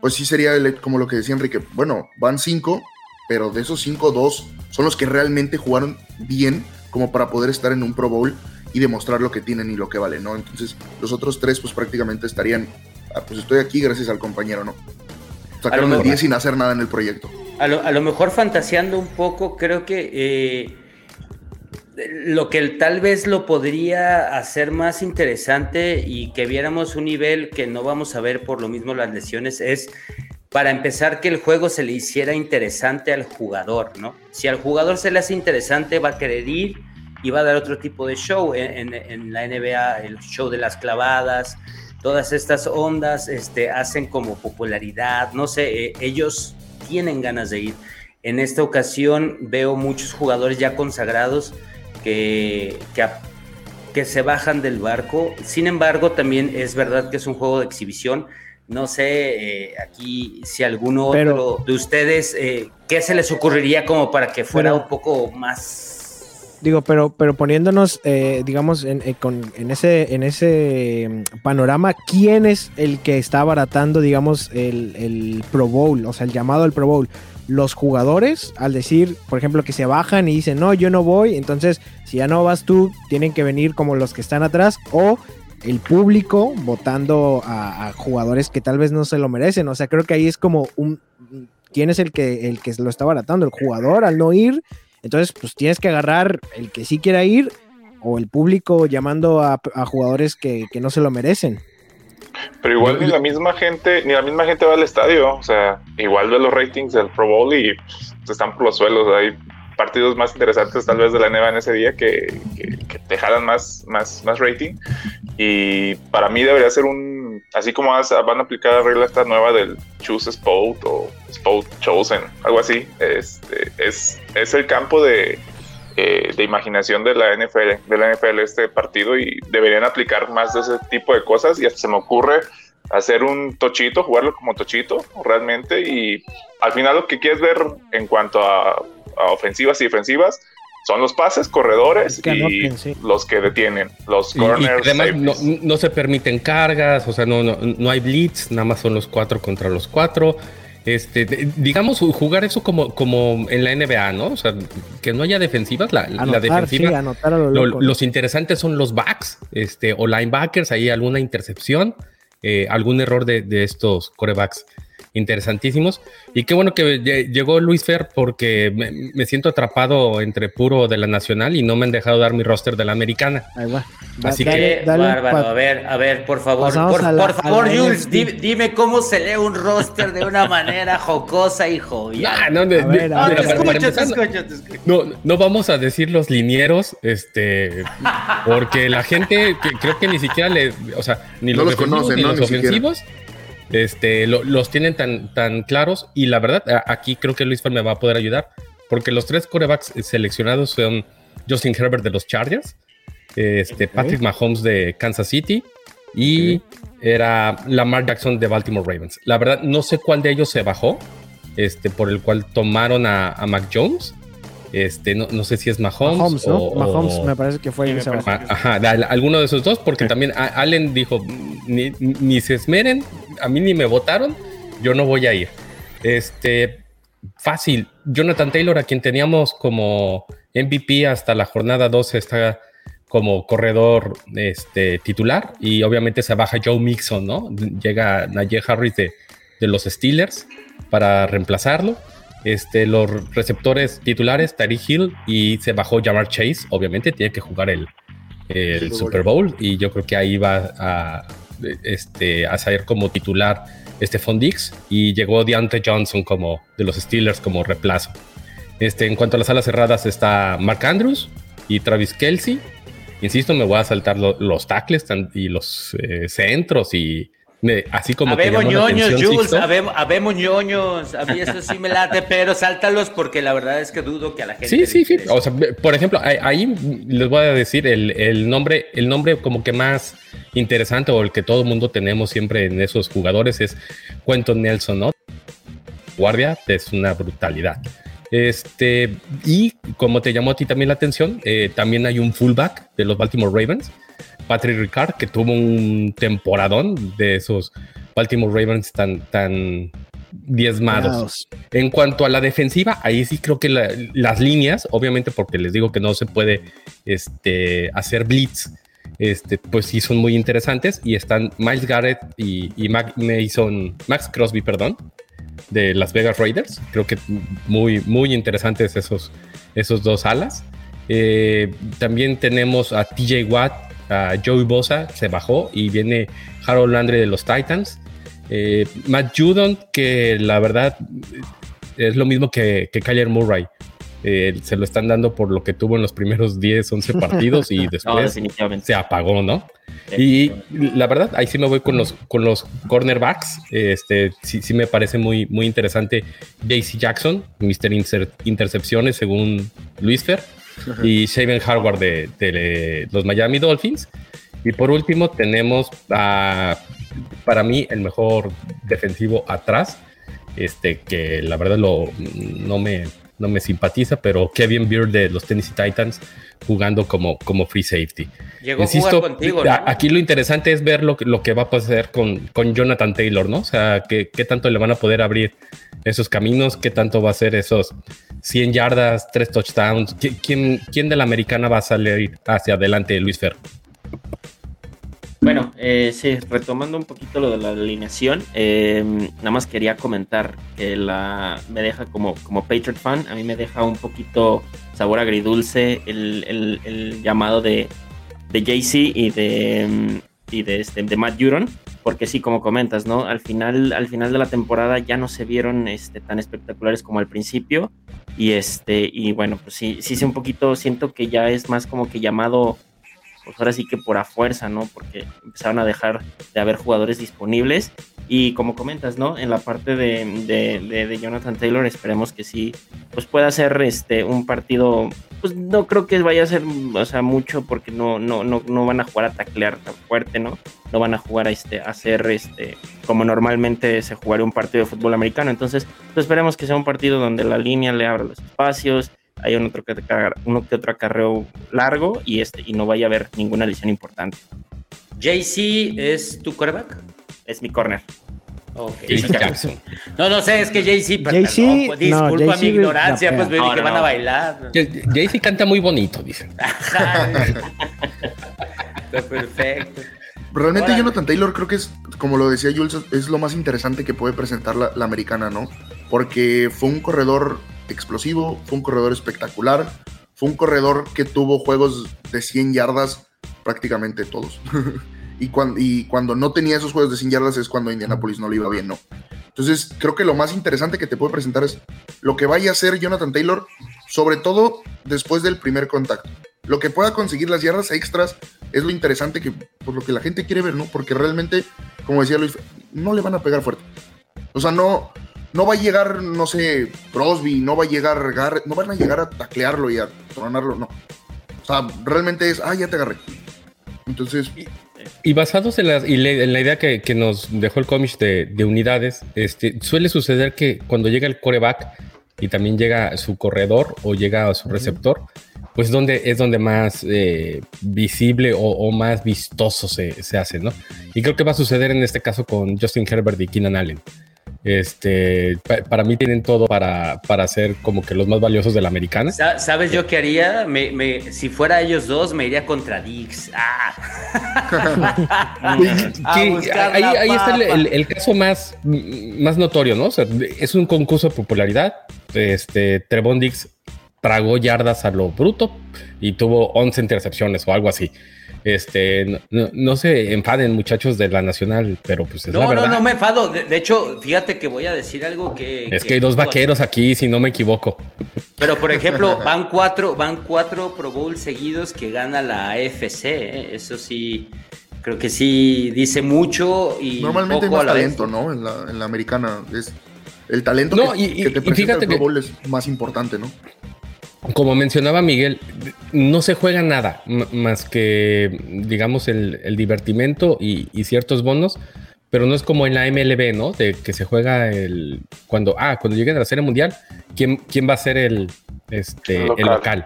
pues sí sería como lo que decía Enrique, bueno, van cinco, pero de esos cinco, dos son los que realmente jugaron bien como para poder estar en un Pro Bowl y demostrar lo que tienen y lo que valen, ¿no? Entonces, los otros tres, pues prácticamente estarían, ah, pues estoy aquí gracias al compañero, ¿no? Sacaron el 10 sin hacer nada en el proyecto. A lo, a lo, mejor fantaseando un poco, creo que eh, lo que tal vez lo podría hacer más interesante y que viéramos un nivel que no vamos a ver por lo mismo las lesiones es para empezar que el juego se le hiciera interesante al jugador, ¿no? Si al jugador se le hace interesante va a querer ir y va a dar otro tipo de show en, la NBA, el show de las clavadas, todas estas ondas este, hacen como popularidad, no sé, eh, ellos tienen ganas de ir. En esta ocasión veo muchos jugadores ya consagrados que, que se bajan del barco, sin embargo también es verdad que es un juego de exhibición, no sé eh, aquí si alguno pero, otro de ustedes, eh, ¿qué se les ocurriría como para que fuera pero, un poco más... Digo, pero, pero poniéndonos, eh, digamos, en, con, en, ese, en ese panorama, ¿quién es el que está abaratando, digamos, el, el Pro Bowl? O sea, el llamado al Pro Bowl. Los jugadores, al decir, por ejemplo, que se bajan y dicen, no, yo no voy, entonces, si ya no vas tú, tienen que venir como los que están atrás, o el público votando a, a, jugadores que tal vez no se lo merecen. O sea, creo que ahí es como un quién es el que el que lo está baratando, el jugador al no ir. Entonces, pues tienes que agarrar el que sí quiera ir o el público llamando a, a jugadores que, que, no se lo merecen. Pero igual ni la misma gente, ni la misma gente va al estadio, o sea, igual ve los ratings del Pro Bowl y pues, están por los suelos, hay partidos más interesantes tal vez de la NBA en ese día que, que, que te jalan más, más, más rating. Y para mí debería ser un, así como van a aplicar la regla esta nueva del Choose Spot o Spot Chosen, algo así, este, es, es el campo de, eh, de imaginación de la NFL, de la NFL este partido y deberían aplicar más de ese tipo de cosas. Y hasta se me ocurre hacer un tochito, jugarlo como tochito realmente. Y al final lo que quieres ver en cuanto a ofensivas y defensivas son los pases, corredores que anoten, y sí. los que detienen, los corners. Y además no, no, se permiten cargas, o sea, no, no, no, hay blitz, nada más son los cuatro contra los cuatro. Este, digamos, jugar eso como, como en la NBA, ¿no? O sea, que no haya defensivas, la, anotar, la defensiva. Sí, anotar lo lo, loco, los interesantes son los backs, este, o linebackers, ahí alguna intercepción, eh, algún error de, de estos corebacks interesantísimos. Y qué bueno que llegó Luis Fer porque me, me, siento atrapado entre puro de la nacional y no me han dejado dar mi roster de la americana. Ahí va. Así dale, que, dale, bárbaro. A ver, a ver, por favor, por, la, por, favor, Jules, dime, dime, cómo se lee un roster de una manera jocosa y jovial. no, no, no, vamos a decir los linieros, este, porque la gente que creo que ni siquiera le, o sea, ni no los, los conocen, ni no, los ni ofensivos. Siquiera este, lo- los tienen tan, tan claros y la verdad, aquí creo que Luis Fer me va a poder ayudar, porque los tres corebacks seleccionados son Justin Herbert de los Chargers, este, Patrick Mahomes de Kansas City y era Lamar Jackson de Baltimore Ravens. La verdad, no sé cuál de ellos se bajó, este, por el cual tomaron a, a Mac Jones. Este, no, no sé si es Mahomes, Mahomes, ¿no? o- Mahomes o- me parece que fue el que Ajá, alguno de esos dos, porque también a- Allen dijo, ni, ni se esmeren, a mí ni me votaron, yo no voy a ir. Este, fácil, Jonathan Taylor, a quien teníamos como MVP hasta la jornada 12, está como corredor este, titular y obviamente se baja Joe Mixon, ¿no? Llega Najee Harris de, de los Steelers para reemplazarlo. Este, los receptores titulares, Tariq Hill y se bajó Jamar Chase, obviamente tiene que jugar el, el Super Bowl y yo creo que ahí va a, este, a salir como titular Stephon Dix y llegó Deontay Johnson como de los Steelers como reemplazo. Este, en cuanto a las alas cerradas está Mark Andrews y Travis Kelsey. Insisto, me voy a saltar lo- los tackles y los eh, centros y así como Habemos ñoños, Jules, habemos, ñoños. A mí eso sí me late, pero sáltalos porque la verdad es que dudo que a la gente. Sí, sí, sí. O sea, por ejemplo, ahí, les voy a decir el, el nombre, el nombre como que más interesante o el que todo el mundo tenemos siempre en esos jugadores es Quentin Nelson, ¿no? Guardia es una brutalidad. Este, y como te llamó a ti también la atención, eh, también hay un fullback de los Baltimore Ravens, Patrick Ricard, que tuvo un temporadón de esos Baltimore Ravens tan, tan diezmados. En cuanto a la defensiva, ahí sí creo que la- las líneas, obviamente porque les digo que no se puede este, hacer blitz, este, pues sí son muy interesantes y están Miles Garrett y, y Mac- Mason, Max Crosby, perdón, de Las Vegas Raiders. Creo que muy, muy interesantes esos, esos dos alas. Eh, también tenemos a TJ Watt, Joey Bosa, se bajó y viene Harold Landry de los Titans. Eh, Matt Judon, que la verdad es lo mismo que, que Kyler Murray. Eh, se lo están dando por lo que tuvo en los primeros 10, 11 partidos y después se apagó, ¿no? Y la verdad, ahí sí me voy con los, con los cornerbacks. Este, sí, sí me parece muy, muy interesante. JC Jackson, Mr. Inter- Intercepciones, según Luis Fer, y Shaven Harvard de, los Miami Dolphins. Y por último, tenemos para mí, el mejor defensivo atrás, este, que la verdad lo, no, me, no me simpatiza, pero Kevin Beard de los Tennessee Titans jugando como, como free safety. Llegó a jugar contigo, ¿no? aquí lo interesante es ver lo, que- lo que va a pasar con, con Jonathan Taylor, ¿no? O sea, qué, qué tanto le van a poder abrir esos caminos, qué tanto va a ser esos 100 yardas, 3 touchdowns. ¿Qui- ¿Quién, quién de la americana va a salir hacia adelante, Luis Fer? Bueno, eh, sí, retomando un poquito lo de la alineación, eh, nada más quería comentar que la me deja como, como Patriot fan, a mí me deja un poquito sabor agridulce el, el- el llamado de, de Jay-Z y de, mm, y de, este, de Matt Judon, porque sí, como comentas, ¿no? Al final, al final de la temporada ya no se vieron este, tan espectaculares como al principio, y este, y bueno, pues sí, sí, sí, un poquito siento que ya es más como que llamado pues ahora sí que por a fuerza, ¿no? Porque empezaron a dejar de haber jugadores disponibles. Y como comentas, ¿no? En la parte de, de- de- de Jonathan Taylor, esperemos que sí, pues pueda ser este, un partido, pues no creo que vaya a ser, o sea, mucho porque no, no, no, no van a jugar a taclear tan fuerte, ¿no? No van a jugar a, este, a hacer este, como normalmente se jugaría un partido de fútbol americano. Entonces, pues esperemos que sea un partido donde la línea le abra los espacios, hay un otro que, uno que otro acarreo largo y este y no vaya a haber ninguna lesión importante. JC es tu quarterback. Es mi corner. Ok. JC Jackson. No, no sé, es que JC, pues, JC, perdón, pues, no, disculpa JC mi ignorancia, pues me No, que no, van a no. bailar. Jaycee canta muy bonito, dicen. Está perfecto. Realmente Órale. Jonathan Taylor creo que es, como lo decía Jules, es lo más interesante que puede presentar la, la americana, ¿no? Porque fue un corredor explosivo, fue un corredor espectacular, fue un corredor que tuvo juegos de 100 yardas prácticamente todos. y, cuan- y cuando no tenía esos juegos de 100 yardas es cuando Indianapolis no le iba bien, ¿no? Entonces creo que lo más interesante que te puede presentar es lo que vaya a hacer Jonathan Taylor, sobre todo después del primer contacto. Lo que pueda conseguir las yardas extras es lo interesante que, por lo que la gente quiere ver, ¿no? Porque realmente, como decía Luis, no le van a pegar fuerte. O sea, no, no va a llegar, no sé, Crosby, no va a llegar Garrett, no van a llegar a taclearlo y a tronarlo, no. O sea, realmente es, ah, ya te agarré. Entonces, Y basados en la, y le- en la idea que, que nos dejó el cómic de, de unidades, este, suele suceder que cuando llega el coreback y también llega su corredor o llega a su receptor, pues donde, es donde más eh, visible o, o más vistoso se, se hace, ¿no? Y creo que va a suceder en este caso con Justin Herbert y Keenan Allen. Este, pa- para mí tienen todo para, para ser como que los más valiosos de la americana. Sa- ¿Sabes yo qué haría? Me, me- si fuera ellos dos, me iría contra Dix. Ah. Ahí, ahí está el, papa. el- el caso más, más notorio, ¿no? O sea, es un concurso de popularidad. Este, Trevon Dix tragó yardas a lo bruto y tuvo 11 intercepciones o algo así. Este, no, no- no se enfaden, muchachos de la nacional, pero pues es la No, no, verdad. no me enfado. De, de hecho, fíjate que voy a decir algo que. es que hay dos vaqueros aquí, si no me equivoco. Pero por ejemplo, van cuatro, van cuatro Pro Bowl seguidos que gana la AFC. ¿eh? Eso sí, creo que sí dice mucho y normalmente hay poco a vez. talento, ¿no? En la, en la americana. Es, el talento No, que, y- que te y presenta fíjate el Pro que- Bowl es más importante, ¿no? Como mencionaba Miguel, no se juega nada más que, digamos, el, el divertimento y, y ciertos bonos, pero no es como en la MLB, ¿no? De que se juega el. Cuando, ah, cuando lleguen a la Serie Mundial, ¿quién, quién va a ser el, este, El el local. local?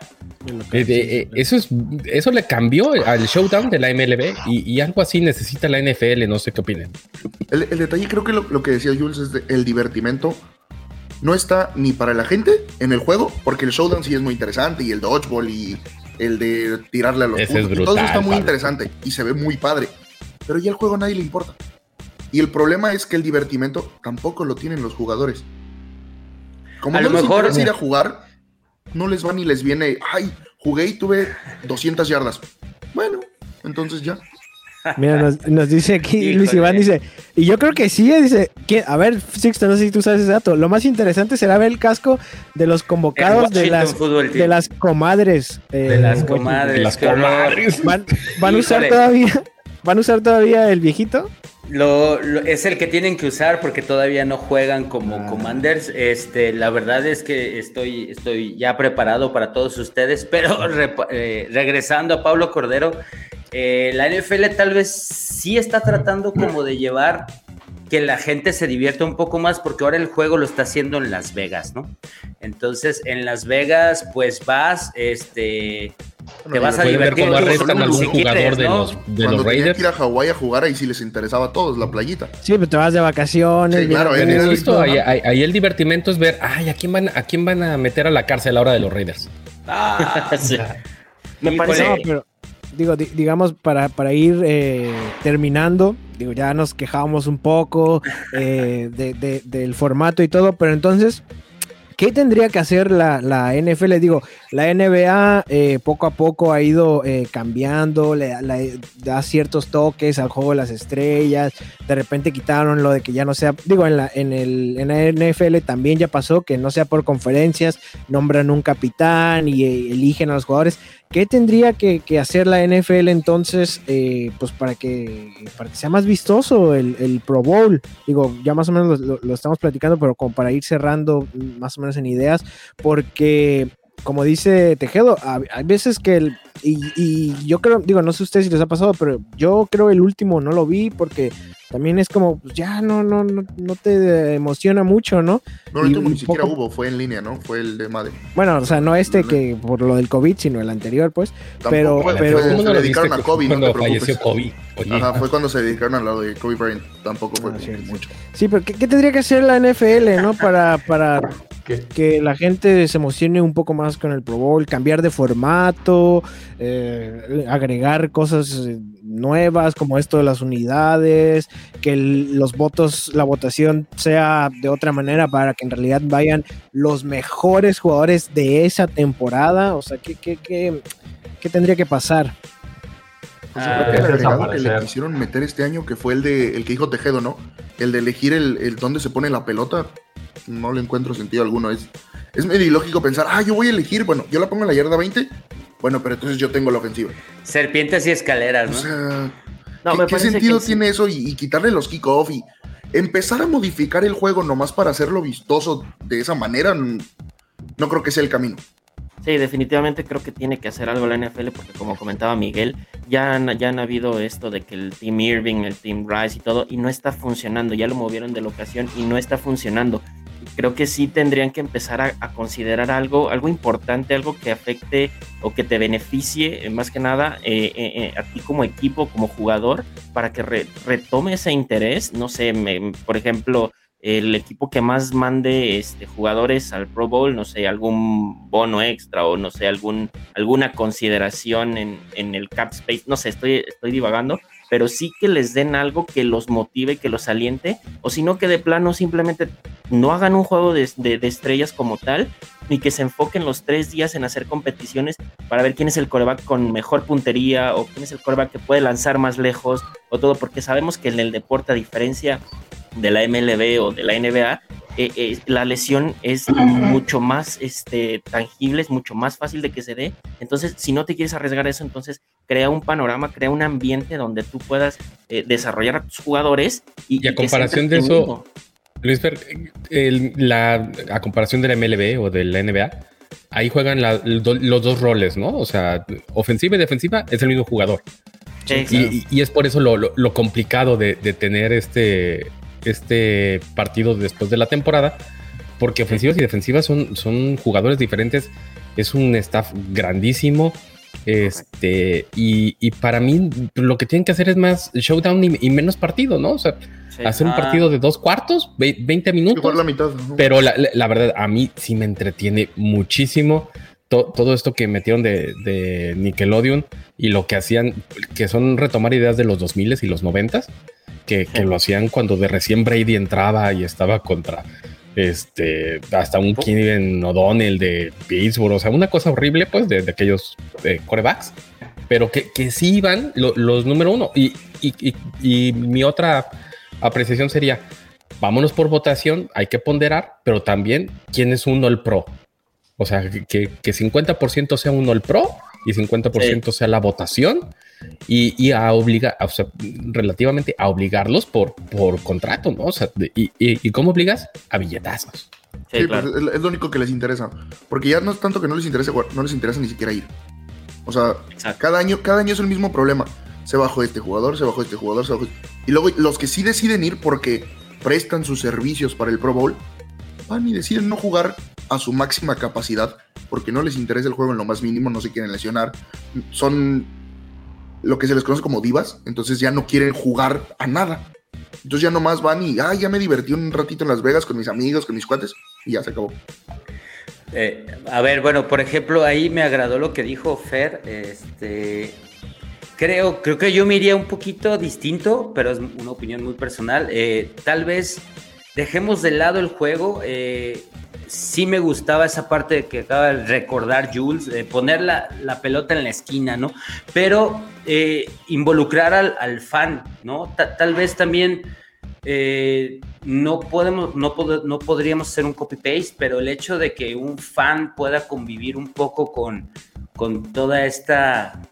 Eh, de- eh, eso, es, eso le cambió al showdown de la MLB y, y algo así necesita la NFL, no sé qué opinen. El, el detalle, creo que lo, lo que decía Jules es de- el divertimento no está ni para la gente en el juego, porque el showdown sí es muy interesante y el dodgeball y el de tirarle a los es puntos, y todo eso está muy Pablo. interesante y se ve muy padre, pero ya el juego a nadie le importa. Y el problema es que el divertimento tampoco lo tienen los jugadores. Como A no lo les mejor- interesa ir a jugar, no les va ni les viene, ay, jugué y tuve 200 yardas. Bueno, entonces ya. Mira, nos, nos dice aquí Luis. Iván, dice, y yo creo que sí, eh, dice, a ver, Sixto, no sé si tú sabes ese dato, lo más interesante será ver el casco de los convocados de las, Football de las comadres. eh, De las comadres. Las qué horror. comadres. ¿Van, van a usar todavía, van a usar todavía el viejito? Lo, lo- es el que tienen que usar porque todavía no juegan como Ah. commanders. Este, la verdad es que estoy, estoy ya preparado para todos ustedes, pero eh, regresando a Pablo Cordero, eh, la NFL tal vez sí está tratando como de llevar que la gente se divierta un poco más porque ahora el juego lo está haciendo en Las Vegas, ¿no? Entonces, en Las Vegas, pues vas, este, te vas a ver divertir. cómo tú, arrestan a algún si jugador quieres, de ¿no? los, de Cuando los Raiders. que ir a Hawái a jugar, ahí sí les interesaba a todos la playita. Sí, pero te vas de vacaciones. Sí, claro, en el- Listo, ahí, ahí- ahí el divertimento es ver, ay, ¿a quién, van, ¿a quién van a meter a la cárcel ahora de los Raiders? Ah, Sí. Me parece No, pero digo, di- digamos, para, para ir eh, terminando, digo, ya nos quejábamos un poco eh, de- de- del formato y todo, pero entonces, ¿qué tendría que hacer la, la NFL? Digo, la NBA eh, poco a poco ha ido eh, cambiando, le, le da ciertos toques al juego de las estrellas, de repente quitaron lo de que ya no sea, digo, en la, en el, en la NFL también ya pasó que no sea por conferencias, nombran un capitán y eligen a los jugadores. ¿Qué tendría que, hacer la NFL entonces eh, pues para que, para que sea más vistoso el, Pro Bowl? Digo, ya más o menos lo, lo- estamos platicando, pero como para ir cerrando más o menos en ideas, porque como dice Tejedo, ha- hay veces que el, y, y yo creo, digo, no sé ustedes si les ha pasado, pero yo creo el último no lo vi porque también es como, pues ya no, no, no, no te emociona mucho, ¿no? No, el último ni siquiera poco- hubo, fue en línea, ¿no? Fue el de Madden. Bueno, o sea, no este que por lo del COVID, sino el anterior, pues. Tampoco Pero- fue, pero- fue- ¿Cómo se no lo dedicaron viste a Kobe, no te preocupes. falleció Kobe? Oye, Ajá, fue cuando se dedicaron a lo de Kobe Bryant. Tampoco fue Ah, mucho. Sí, pero ¿qué, qué tendría que hacer la NFL, no? Para, para Que- que la gente se emocione un poco más con el Pro Bowl, cambiar de formato, eh, agregar cosas eh, nuevas como esto de las unidades, que el- los votos, la votación sea de otra manera para que en realidad vayan los mejores jugadores de esa temporada. O sea, ¿qué, qué, qué, qué tendría que pasar? Pues Ah, creo que el agregado que le quisieron meter este año, que fue el de el que dijo Tejedo, ¿no? El de elegir el, el dónde se pone la pelota, no le encuentro sentido alguno. Es, es medio ilógico pensar, ah, yo voy a elegir, bueno, yo la pongo en la yarda 20, bueno, pero entonces yo tengo la ofensiva. Serpientes y escaleras, O ¿no? sea, No, ¿qué, me qué sentido que sí. tiene eso? Y, y quitarle los kickoff y, empezar a modificar el juego nomás para hacerlo vistoso de esa manera, no creo que sea el camino. Sí, definitivamente creo que tiene que hacer algo la NFL porque como comentaba Miguel, ya han, ya han habido esto de que el Team Irving, el Team Rice y todo, y no está funcionando, ya lo movieron de locación y no está funcionando. Creo que sí tendrían que empezar a, considerar algo, algo importante, algo que afecte o que te beneficie, eh, más que nada, eh, eh, a ti como equipo, como jugador, para que retome ese interés. No sé, por ejemplo, el equipo que más mande este, jugadores al Pro Bowl, no sé, algún bono extra o no sé, algún, alguna consideración en, en, el cap space, no sé, estoy, estoy divagando, pero sí que les den algo que los motive, que los aliente, o si no que de plano simplemente no hagan un juego de, de, estrellas como tal, ni que se enfoquen los tres días en hacer competiciones para ver quién es el coreback con mejor puntería o quién es el coreback que puede lanzar más lejos o todo, porque sabemos que en el deporte, a diferencia de la MLB o de la NBA, eh, eh, la lesión es mucho más este, tangible, es mucho más fácil de que se dé. Entonces, si no te quieres arriesgar eso, entonces crea un panorama, crea un ambiente donde tú puedas eh, desarrollar a tus jugadores. Y, a comparación de eso, Luis, la, a comparación de la MLB o de la NBA, ahí juegan los dos roles, ¿no? O sea, ofensiva y defensiva es el mismo jugador. y, es por eso lo, complicado de, de, tener este, este partido después de la temporada, porque ofensivas y defensivas son, son jugadores diferentes, es un staff grandísimo. Este, y, para mí lo que tienen que hacer es más showdown y, menos partido, ¿no? O sea, hacer un partido de dos cuartos, 20 minutos. la mitad. Pero la, verdad, a mí sí me entretiene muchísimo todo esto que metieron de, Nickelodeon y lo que hacían, que son retomar ideas de los 2000 y los 90 que, lo hacían cuando de recién Brady entraba y estaba contra este hasta un Kevin O'Donnell de Pittsburgh, o sea, una cosa horrible, pues, de, aquellos eh, corebacks, pero que, que sí iban los número uno. Y, y, mi otra apreciación sería: vámonos por votación, hay que ponderar, pero también quién es uno el pro. O sea, que, que 50% sea uno el pro y 50% sea la votación y, a obligar, o sea, relativamente a obligarlos por, por contrato, ¿no? O sea, y, y, cómo obligas? A billetazos. Sí, pues, es, lo único que les interesa. Porque ya no es tanto que no les interese, no les interesa ni siquiera ir. O sea, cada año, cada año es el mismo problema. Se bajó este jugador, se bajó este jugador, se bajó. Este, y luego los que sí deciden ir porque prestan sus servicios para el Pro Bowl, van y deciden no jugar a su máxima capacidad porque no les interesa el juego en lo más mínimo, no se quieren lesionar. Son lo que se les conoce como divas, entonces ya no quieren jugar a nada. Entonces ya nomás van y, ah, ya me divertí un ratito en Las Vegas con mis amigos, con mis cuates, y ya se acabó. Eh, a ver, bueno, por ejemplo, ahí me agradó lo que dijo Fer. Este, creo, creo que yo me iría un poquito distinto, pero es una opinión muy personal. Eh, tal vez dejemos de lado el juego. Eh, sí me gustaba esa parte que acaba de recordar Jules, de poner la, pelota en la esquina, ¿no? Pero eh, involucrar al, fan, ¿no? tal vez también eh, no podemos, no, no podríamos hacer un copy-paste, pero el hecho de que un fan pueda convivir un poco con, con toda esta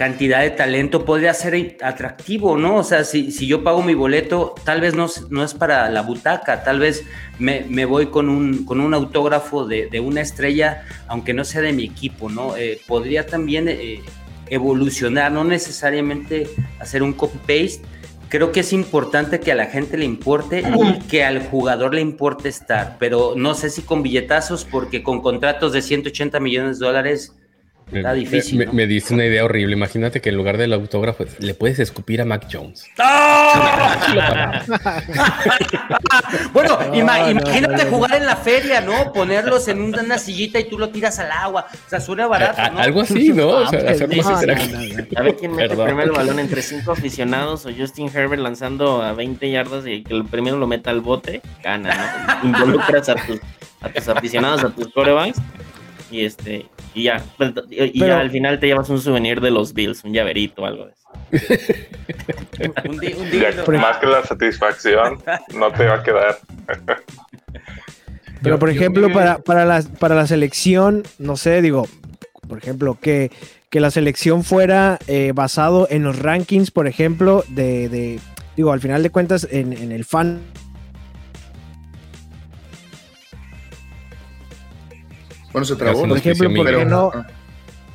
cantidad de talento podría ser atractivo, ¿no? O sea, si, si yo pago mi boleto, tal vez no, no es para la butaca, tal vez me, me voy con un, con un autógrafo de, de, una estrella, aunque no sea de mi equipo, ¿no? Eh, podría también eh, evolucionar, no necesariamente hacer un copy-paste. Creo que es importante que a la gente le importe y que al jugador le importe estar, pero no sé si con billetazos, porque con contratos de 180 millones de dólares Está difícil. Me, me, diste una idea horrible. Imagínate que en lugar del autógrafo le puedes escupir a Mac Jones. bueno, imagínate jugar en la feria, ¿no? Ponerlos en una sillita y tú lo tiras al agua. O sea, suena barato, ¿no? Algo así, ¿no? O sea, hacer más A ver quién mete primero el balón entre cinco aficionados o Justin Herbert lanzando a 20 yardas y que el primero lo meta al bote, gana, ¿no? Involucras a tus, a tus aficionados, a tus corebacks y este y ya, pues, y ya al final te llevas un souvenir de los Bills, un llaverito o algo de eso. Más que la satisfacción, no te va a quedar. Pero por ejemplo, para, para, la, para la selección, no sé, digo, por ejemplo, que, que la selección fuera eh, basado en los rankings, por ejemplo, de, de digo, al final de cuentas, en, en el fan Bueno, se trabó. Por ejemplo, ¿por qué Pero- no?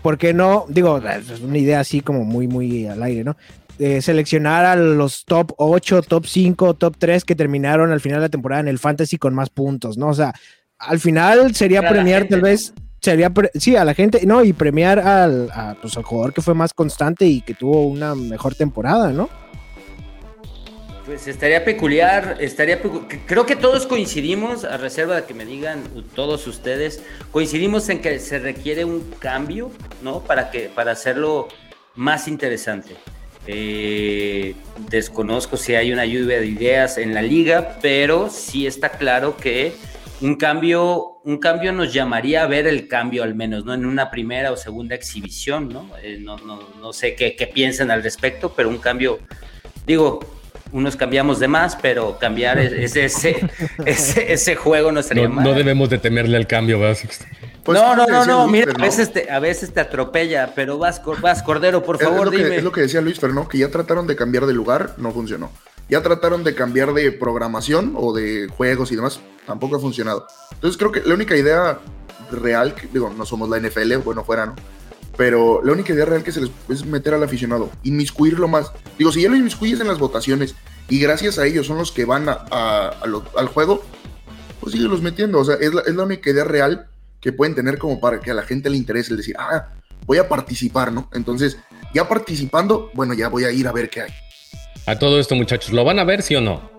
¿Por qué no? Digo, es una idea así como muy, muy al aire, ¿no? Eh, seleccionar a los top 8, top 5, top 3 que terminaron al final de la temporada en el fantasy con más puntos, ¿no? O sea, al final sería premiar tal vez, sería, pre- sí, a la gente, no, y premiar al, a, pues, al jugador que fue más constante y que tuvo una mejor temporada, ¿no? Pues estaría peculiar, estaría pecu- creo que todos coincidimos, a reserva de que me digan todos ustedes, coincidimos en que se requiere un cambio, ¿no? Para que para hacerlo más interesante. Eh, desconozco si hay una lluvia de ideas en la liga, pero sí está claro que un cambio, un cambio nos llamaría a ver el cambio al menos, ¿no? En una primera o segunda exhibición, ¿no? Eh, no, no, no sé qué piensan al respecto, pero un cambio, digo, unos cambiamos de más, pero cambiar es- es- ese, ese, ese juego no sería No, mal. no debemos de temerle al cambio, ¿verdad? Sixto? pues, no, no, es no, no, Luis mira, a veces, te, a veces te atropella, pero vas, Cor- vas Cordero, por Es- es favor, que- dime. Es lo que decía Luis Fer, ¿no? Que ya trataron de cambiar de lugar, no funcionó. Ya trataron de cambiar de programación o de juegos y demás, tampoco ha funcionado. Entonces creo que la única idea real, que, digo, no somos la NFL, bueno, fuera, ¿no? Pero la única idea real que se les es meter al aficionado, inmiscuirlo más. Digo, si ya lo inmiscuyes en las votaciones y gracias a ellos son los que van a- al juego, pues síguelos metiendo. O sea, es la, es la única idea real que pueden tener como para que a la gente le interese el decir, ah, voy a participar, ¿no? Entonces, ya participando, bueno, ya voy a ir a ver qué hay. A todo esto, muchachos, ¿lo van a ver, sí o no?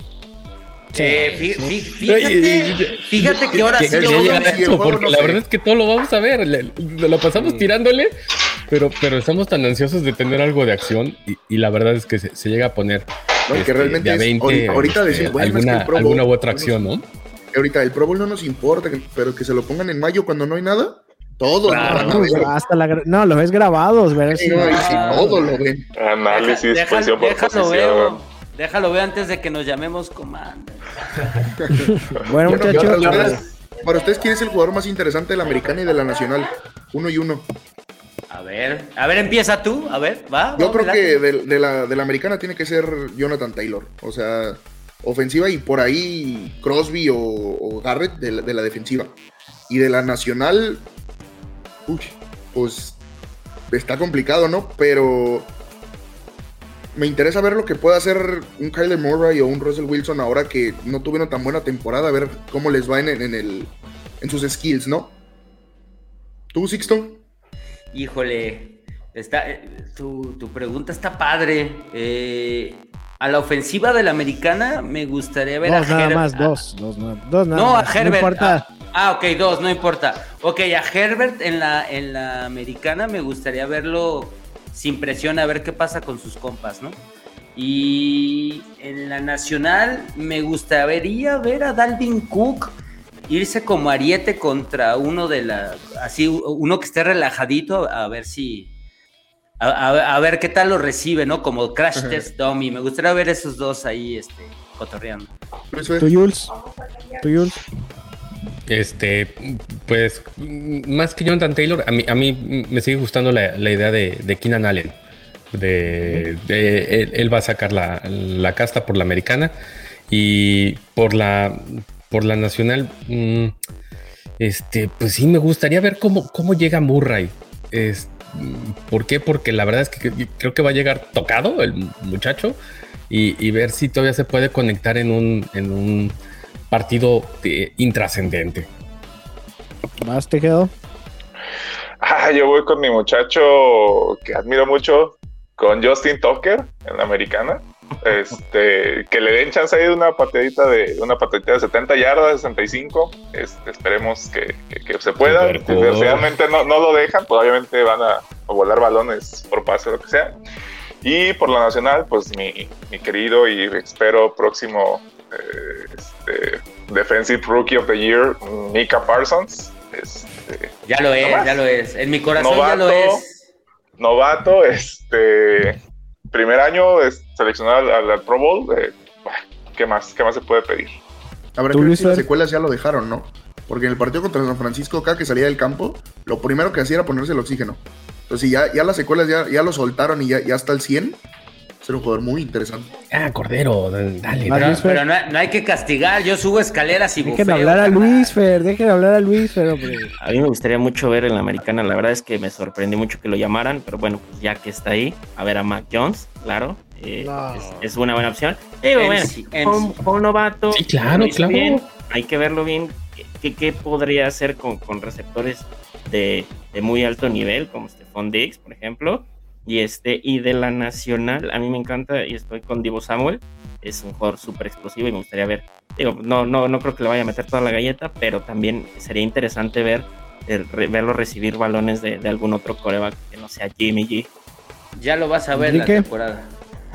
Eh, fí- fí- fíjate, fíjate que ahora Que- sí que yo voy a no ver. esto, porque no la verdad es que todo lo vamos a ver. le- le- lo pasamos Mm. tirándole, pero, pero estamos tan ansiosos de tener algo de acción y, y la verdad es que se, se llega a poner No, que este, realmente de a es- 20, ahorita- ahorita este, decir, bueno, es que alguna, el Pro alguna Bowl u otra no acción, ¿no? Que ahorita el Pro Bowl no nos importa, que- pero que se lo pongan en mayo cuando no hay nada, todos Pues, ver. hasta la, no, lo ves grabados, ¿verdad? Sí, no, sí, Ah. todos lo ven. Análisis, Deja- posición por déjalo posición. Déjalo veo antes de que nos llamemos comando. Bueno, Bueno, muchachos, para ustedes, para ustedes, ¿quién es el jugador más interesante de la americana y de la nacional? Uno y uno. A ver, a ver, empieza tú, a ver, va. Yo va, creo que de, de la, de la americana tiene que ser Jonathan Taylor. O sea, ofensiva y por ahí Crosby o, o Garrett de la, de la defensiva. Y de la nacional, uy, pues está complicado, ¿no? Pero me interesa ver lo que puede hacer un Kyler Murray o un Russell Wilson ahora que no tuvieron tan buena temporada, a ver cómo les va en, en el, en sus skills, ¿no? ¿Tú, Sixto? Híjole, está, eh, tu, tu pregunta está padre. Eh, a la ofensiva de la americana me gustaría ver dos a nada Her- más, a- dos, dos, no, dos nada No, a. Herbert. No importa. Ah, ah, ok, dos, no importa. Ok, a Herbert en la, en la americana me gustaría verlo sin presión, a ver qué pasa con sus compas, ¿no? Y en la nacional me gustaría ver a Dalvin Cook irse como ariete contra uno de la, así, uno que esté relajadito, a ver si, a, a- a ver qué tal lo recibe, ¿no? Como Crash Ajá. Test Dummy. Me gustaría ver esos dos ahí, este, cotorreando. Tú, Jules. Tú, Jules. Este, pues, más que Jonathan Taylor, a mí, a mí me sigue gustando la, la idea de, de Keenan Allen. De, de- él, él va a sacar la, la casta por la americana y por la, por la nacional. mm, este, pues sí, me gustaría ver cómo, cómo llega Murray. Es, mm, ¿Por qué? Porque la verdad es que cre- creo que va a llegar tocado el muchacho y, y ver si todavía se puede conectar en un, en un partido de- intrascendente. ¿Vas, Tejedo? Ah, yo voy con mi muchacho que admiro mucho, con Justin Tucker en la americana. Este, que le den chance ahí de una pateadita de una pateadita de 70 yardas, 65. Este, esperemos que, que- que se pueda. Desgraciadamente no, no lo dejan, pues obviamente van a, a volar balones por pase o lo que sea. Y por la nacional, pues mi, mi querido y espero próximo eh, este, Defensive Rookie of the Year, Mika Parsons. Este, Ya lo es, ya lo es. En mi corazón ya lo es. novato, este primer año es seleccionado al, al Pro Bowl. eh, ¿Qué más? ¿Qué más se puede pedir? Habrá ¿Tú, que ver si las secuelas ya lo dejaron, ¿no? Porque en el partido contra San Francisco, acá que salía del campo, lo primero que hacía era ponerse el oxígeno. Entonces, si ya, ya las secuelas ya, ya lo soltaron y ya, ya está al 100, ser un jugador muy interesante. Ah, Cordero, dale. Pero, pero no, no hay que castigar, yo subo escaleras y Dejen bufeo. hablar a. Luis Fer, dejen hablar a Luis Fer, hombre. A mí me gustaría mucho ver en la americana. La verdad es que me sorprendió mucho que lo llamaran, pero bueno, pues ya que está ahí, a ver a Mac Jones, claro. eh, No. es, es una buena opción. Digo, bueno, MC, fue un, novato. Sí, claro, claro. bien, hay que verlo bien. ¿Qué, qué- qué podría hacer con, con receptores de, de muy alto nivel, como Stephon Diggs, por ejemplo? Y este, y de la nacional, a mí me encanta, y estoy con Divo Samuel, es un jugador súper explosivo y me gustaría ver, digo, no, no, no creo que le vaya a meter toda la galleta, pero también sería interesante ver, eh, re- verlo recibir balones de, de algún otro coreback que no sea Jimmy G. Ya lo vas a ver en la Enrique. temporada.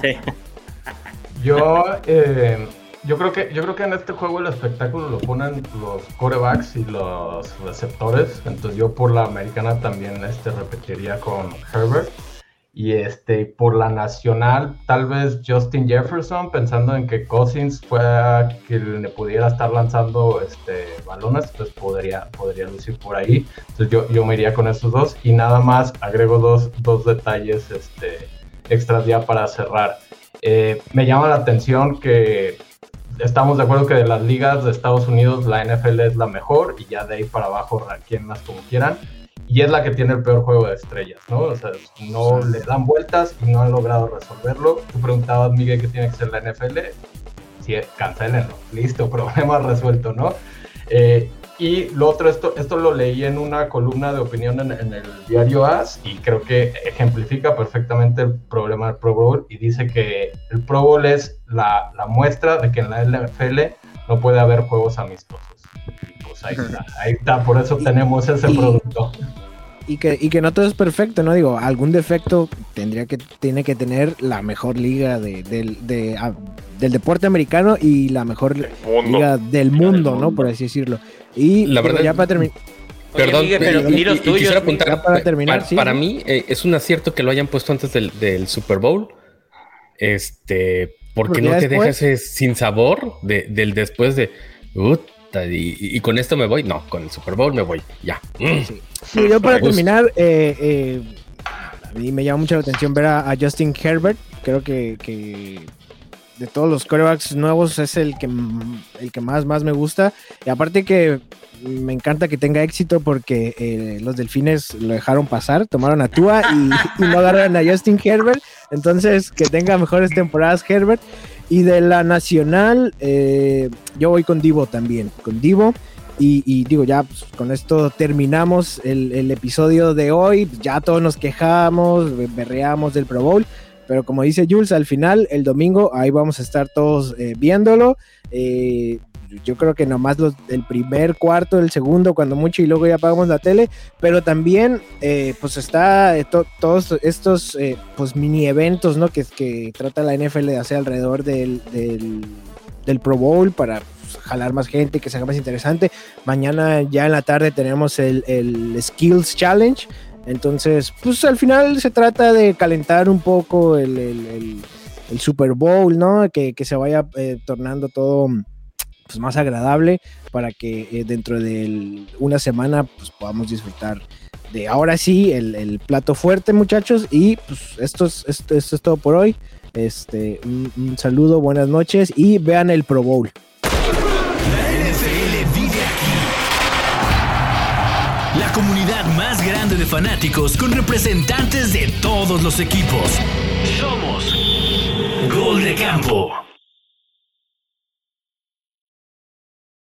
Sí. Yo, eh, yo creo que yo creo que en este juego el espectáculo lo ponen los corebacks y los receptores. Entonces yo por la americana también este repetiría con Herbert. Y este por la nacional, tal vez Justin Jefferson, pensando en que Cousins fuera quien le pudiera estar lanzando este balones, pues podría, podría lucir por ahí. Entonces yo, yo me iría con esos dos. Y nada más agrego dos, dos detalles este, extras ya para cerrar. Eh, me llama la atención que estamos de acuerdo que de las ligas de Estados Unidos la NFL es la mejor y ya de ahí para abajo ranqueenlas como quieran. Y es la que tiene el peor juego de estrellas, ¿no? O sea, no le dan vueltas y no han logrado resolverlo. Tú preguntabas, Miguel, qué tiene que ser la NFL. Sí, cancelenlo. Listo, problema resuelto, ¿no? Eh, y lo otro, esto, esto lo leí en una columna de opinión en, en el diario AS y creo que ejemplifica perfectamente el problema del Pro Bowl y dice que el Pro Bowl es la, la muestra de que en la NFL no puede haber juegos amistosos. Y pues ahí está, ahí está, por eso tenemos ese y- producto. Y que, y que no todo es perfecto, ¿no? Digo, algún defecto tendría que, tiene que tener la mejor liga de, del, de, ah, del deporte americano y la mejor Mundo. liga del mundo, ¿no? Por así decirlo. Y La verdad- ya para terminar. Oye, Perdón, Miguel, pero y- los y tuyos, quisiera apuntar, Ya para pa- terminar, pa- sí. para mí eh, es un acierto que lo hayan puesto antes del, del Super Bowl, este, porque Porque no te después- dejas ese sin sabor de- del después de, "Uta, y, y con esto me voy, no, con el Super Bowl me voy, ya. Mm. Sí. Sí, yo para terminar, eh, eh, a mí me llama mucho la atención ver a, a Justin Herbert. Creo que, que de todos los corebacks nuevos es el que, el que más, más me gusta. Y aparte que me encanta que tenga éxito porque eh, los delfines lo dejaron pasar, tomaron a Tua y, y no agarraron a Justin Herbert. Entonces, que tenga mejores temporadas Herbert. Y de la nacional, eh, yo voy con Divo también, con Divo. Y, digo, ya pues, con esto terminamos el, episodio de hoy. Ya todos nos quejamos, be- berreamos del Pro Bowl. Pero como dice Jules, al final, el domingo, ahí vamos a estar todos eh, viéndolo. Eh, yo creo que nomás los, el primer cuarto, el segundo, cuando mucho, y luego ya apagamos la tele. Pero también, eh, pues está eh, to- todos estos eh, pues mini eventos, ¿no? Que, que trata la NFL de hacer alrededor del, del, Pro Bowl para pues, jalar más gente, que se haga más interesante. Mañana ya en la tarde tenemos el, Skills Challenge. Entonces, pues al final se trata de calentar un poco el- el Super Bowl, ¿no? Que, que se vaya eh, tornando todo pues, más agradable para que eh, dentro de una semana pues, podamos disfrutar de ahora sí el, plato fuerte, muchachos. Y pues esto es, esto, es todo por hoy. Este, un, un saludo, buenas noches y vean el Pro Bowl. La comunidad más grande de fanáticos con representantes de todos los equipos. Somos Gol de Campo.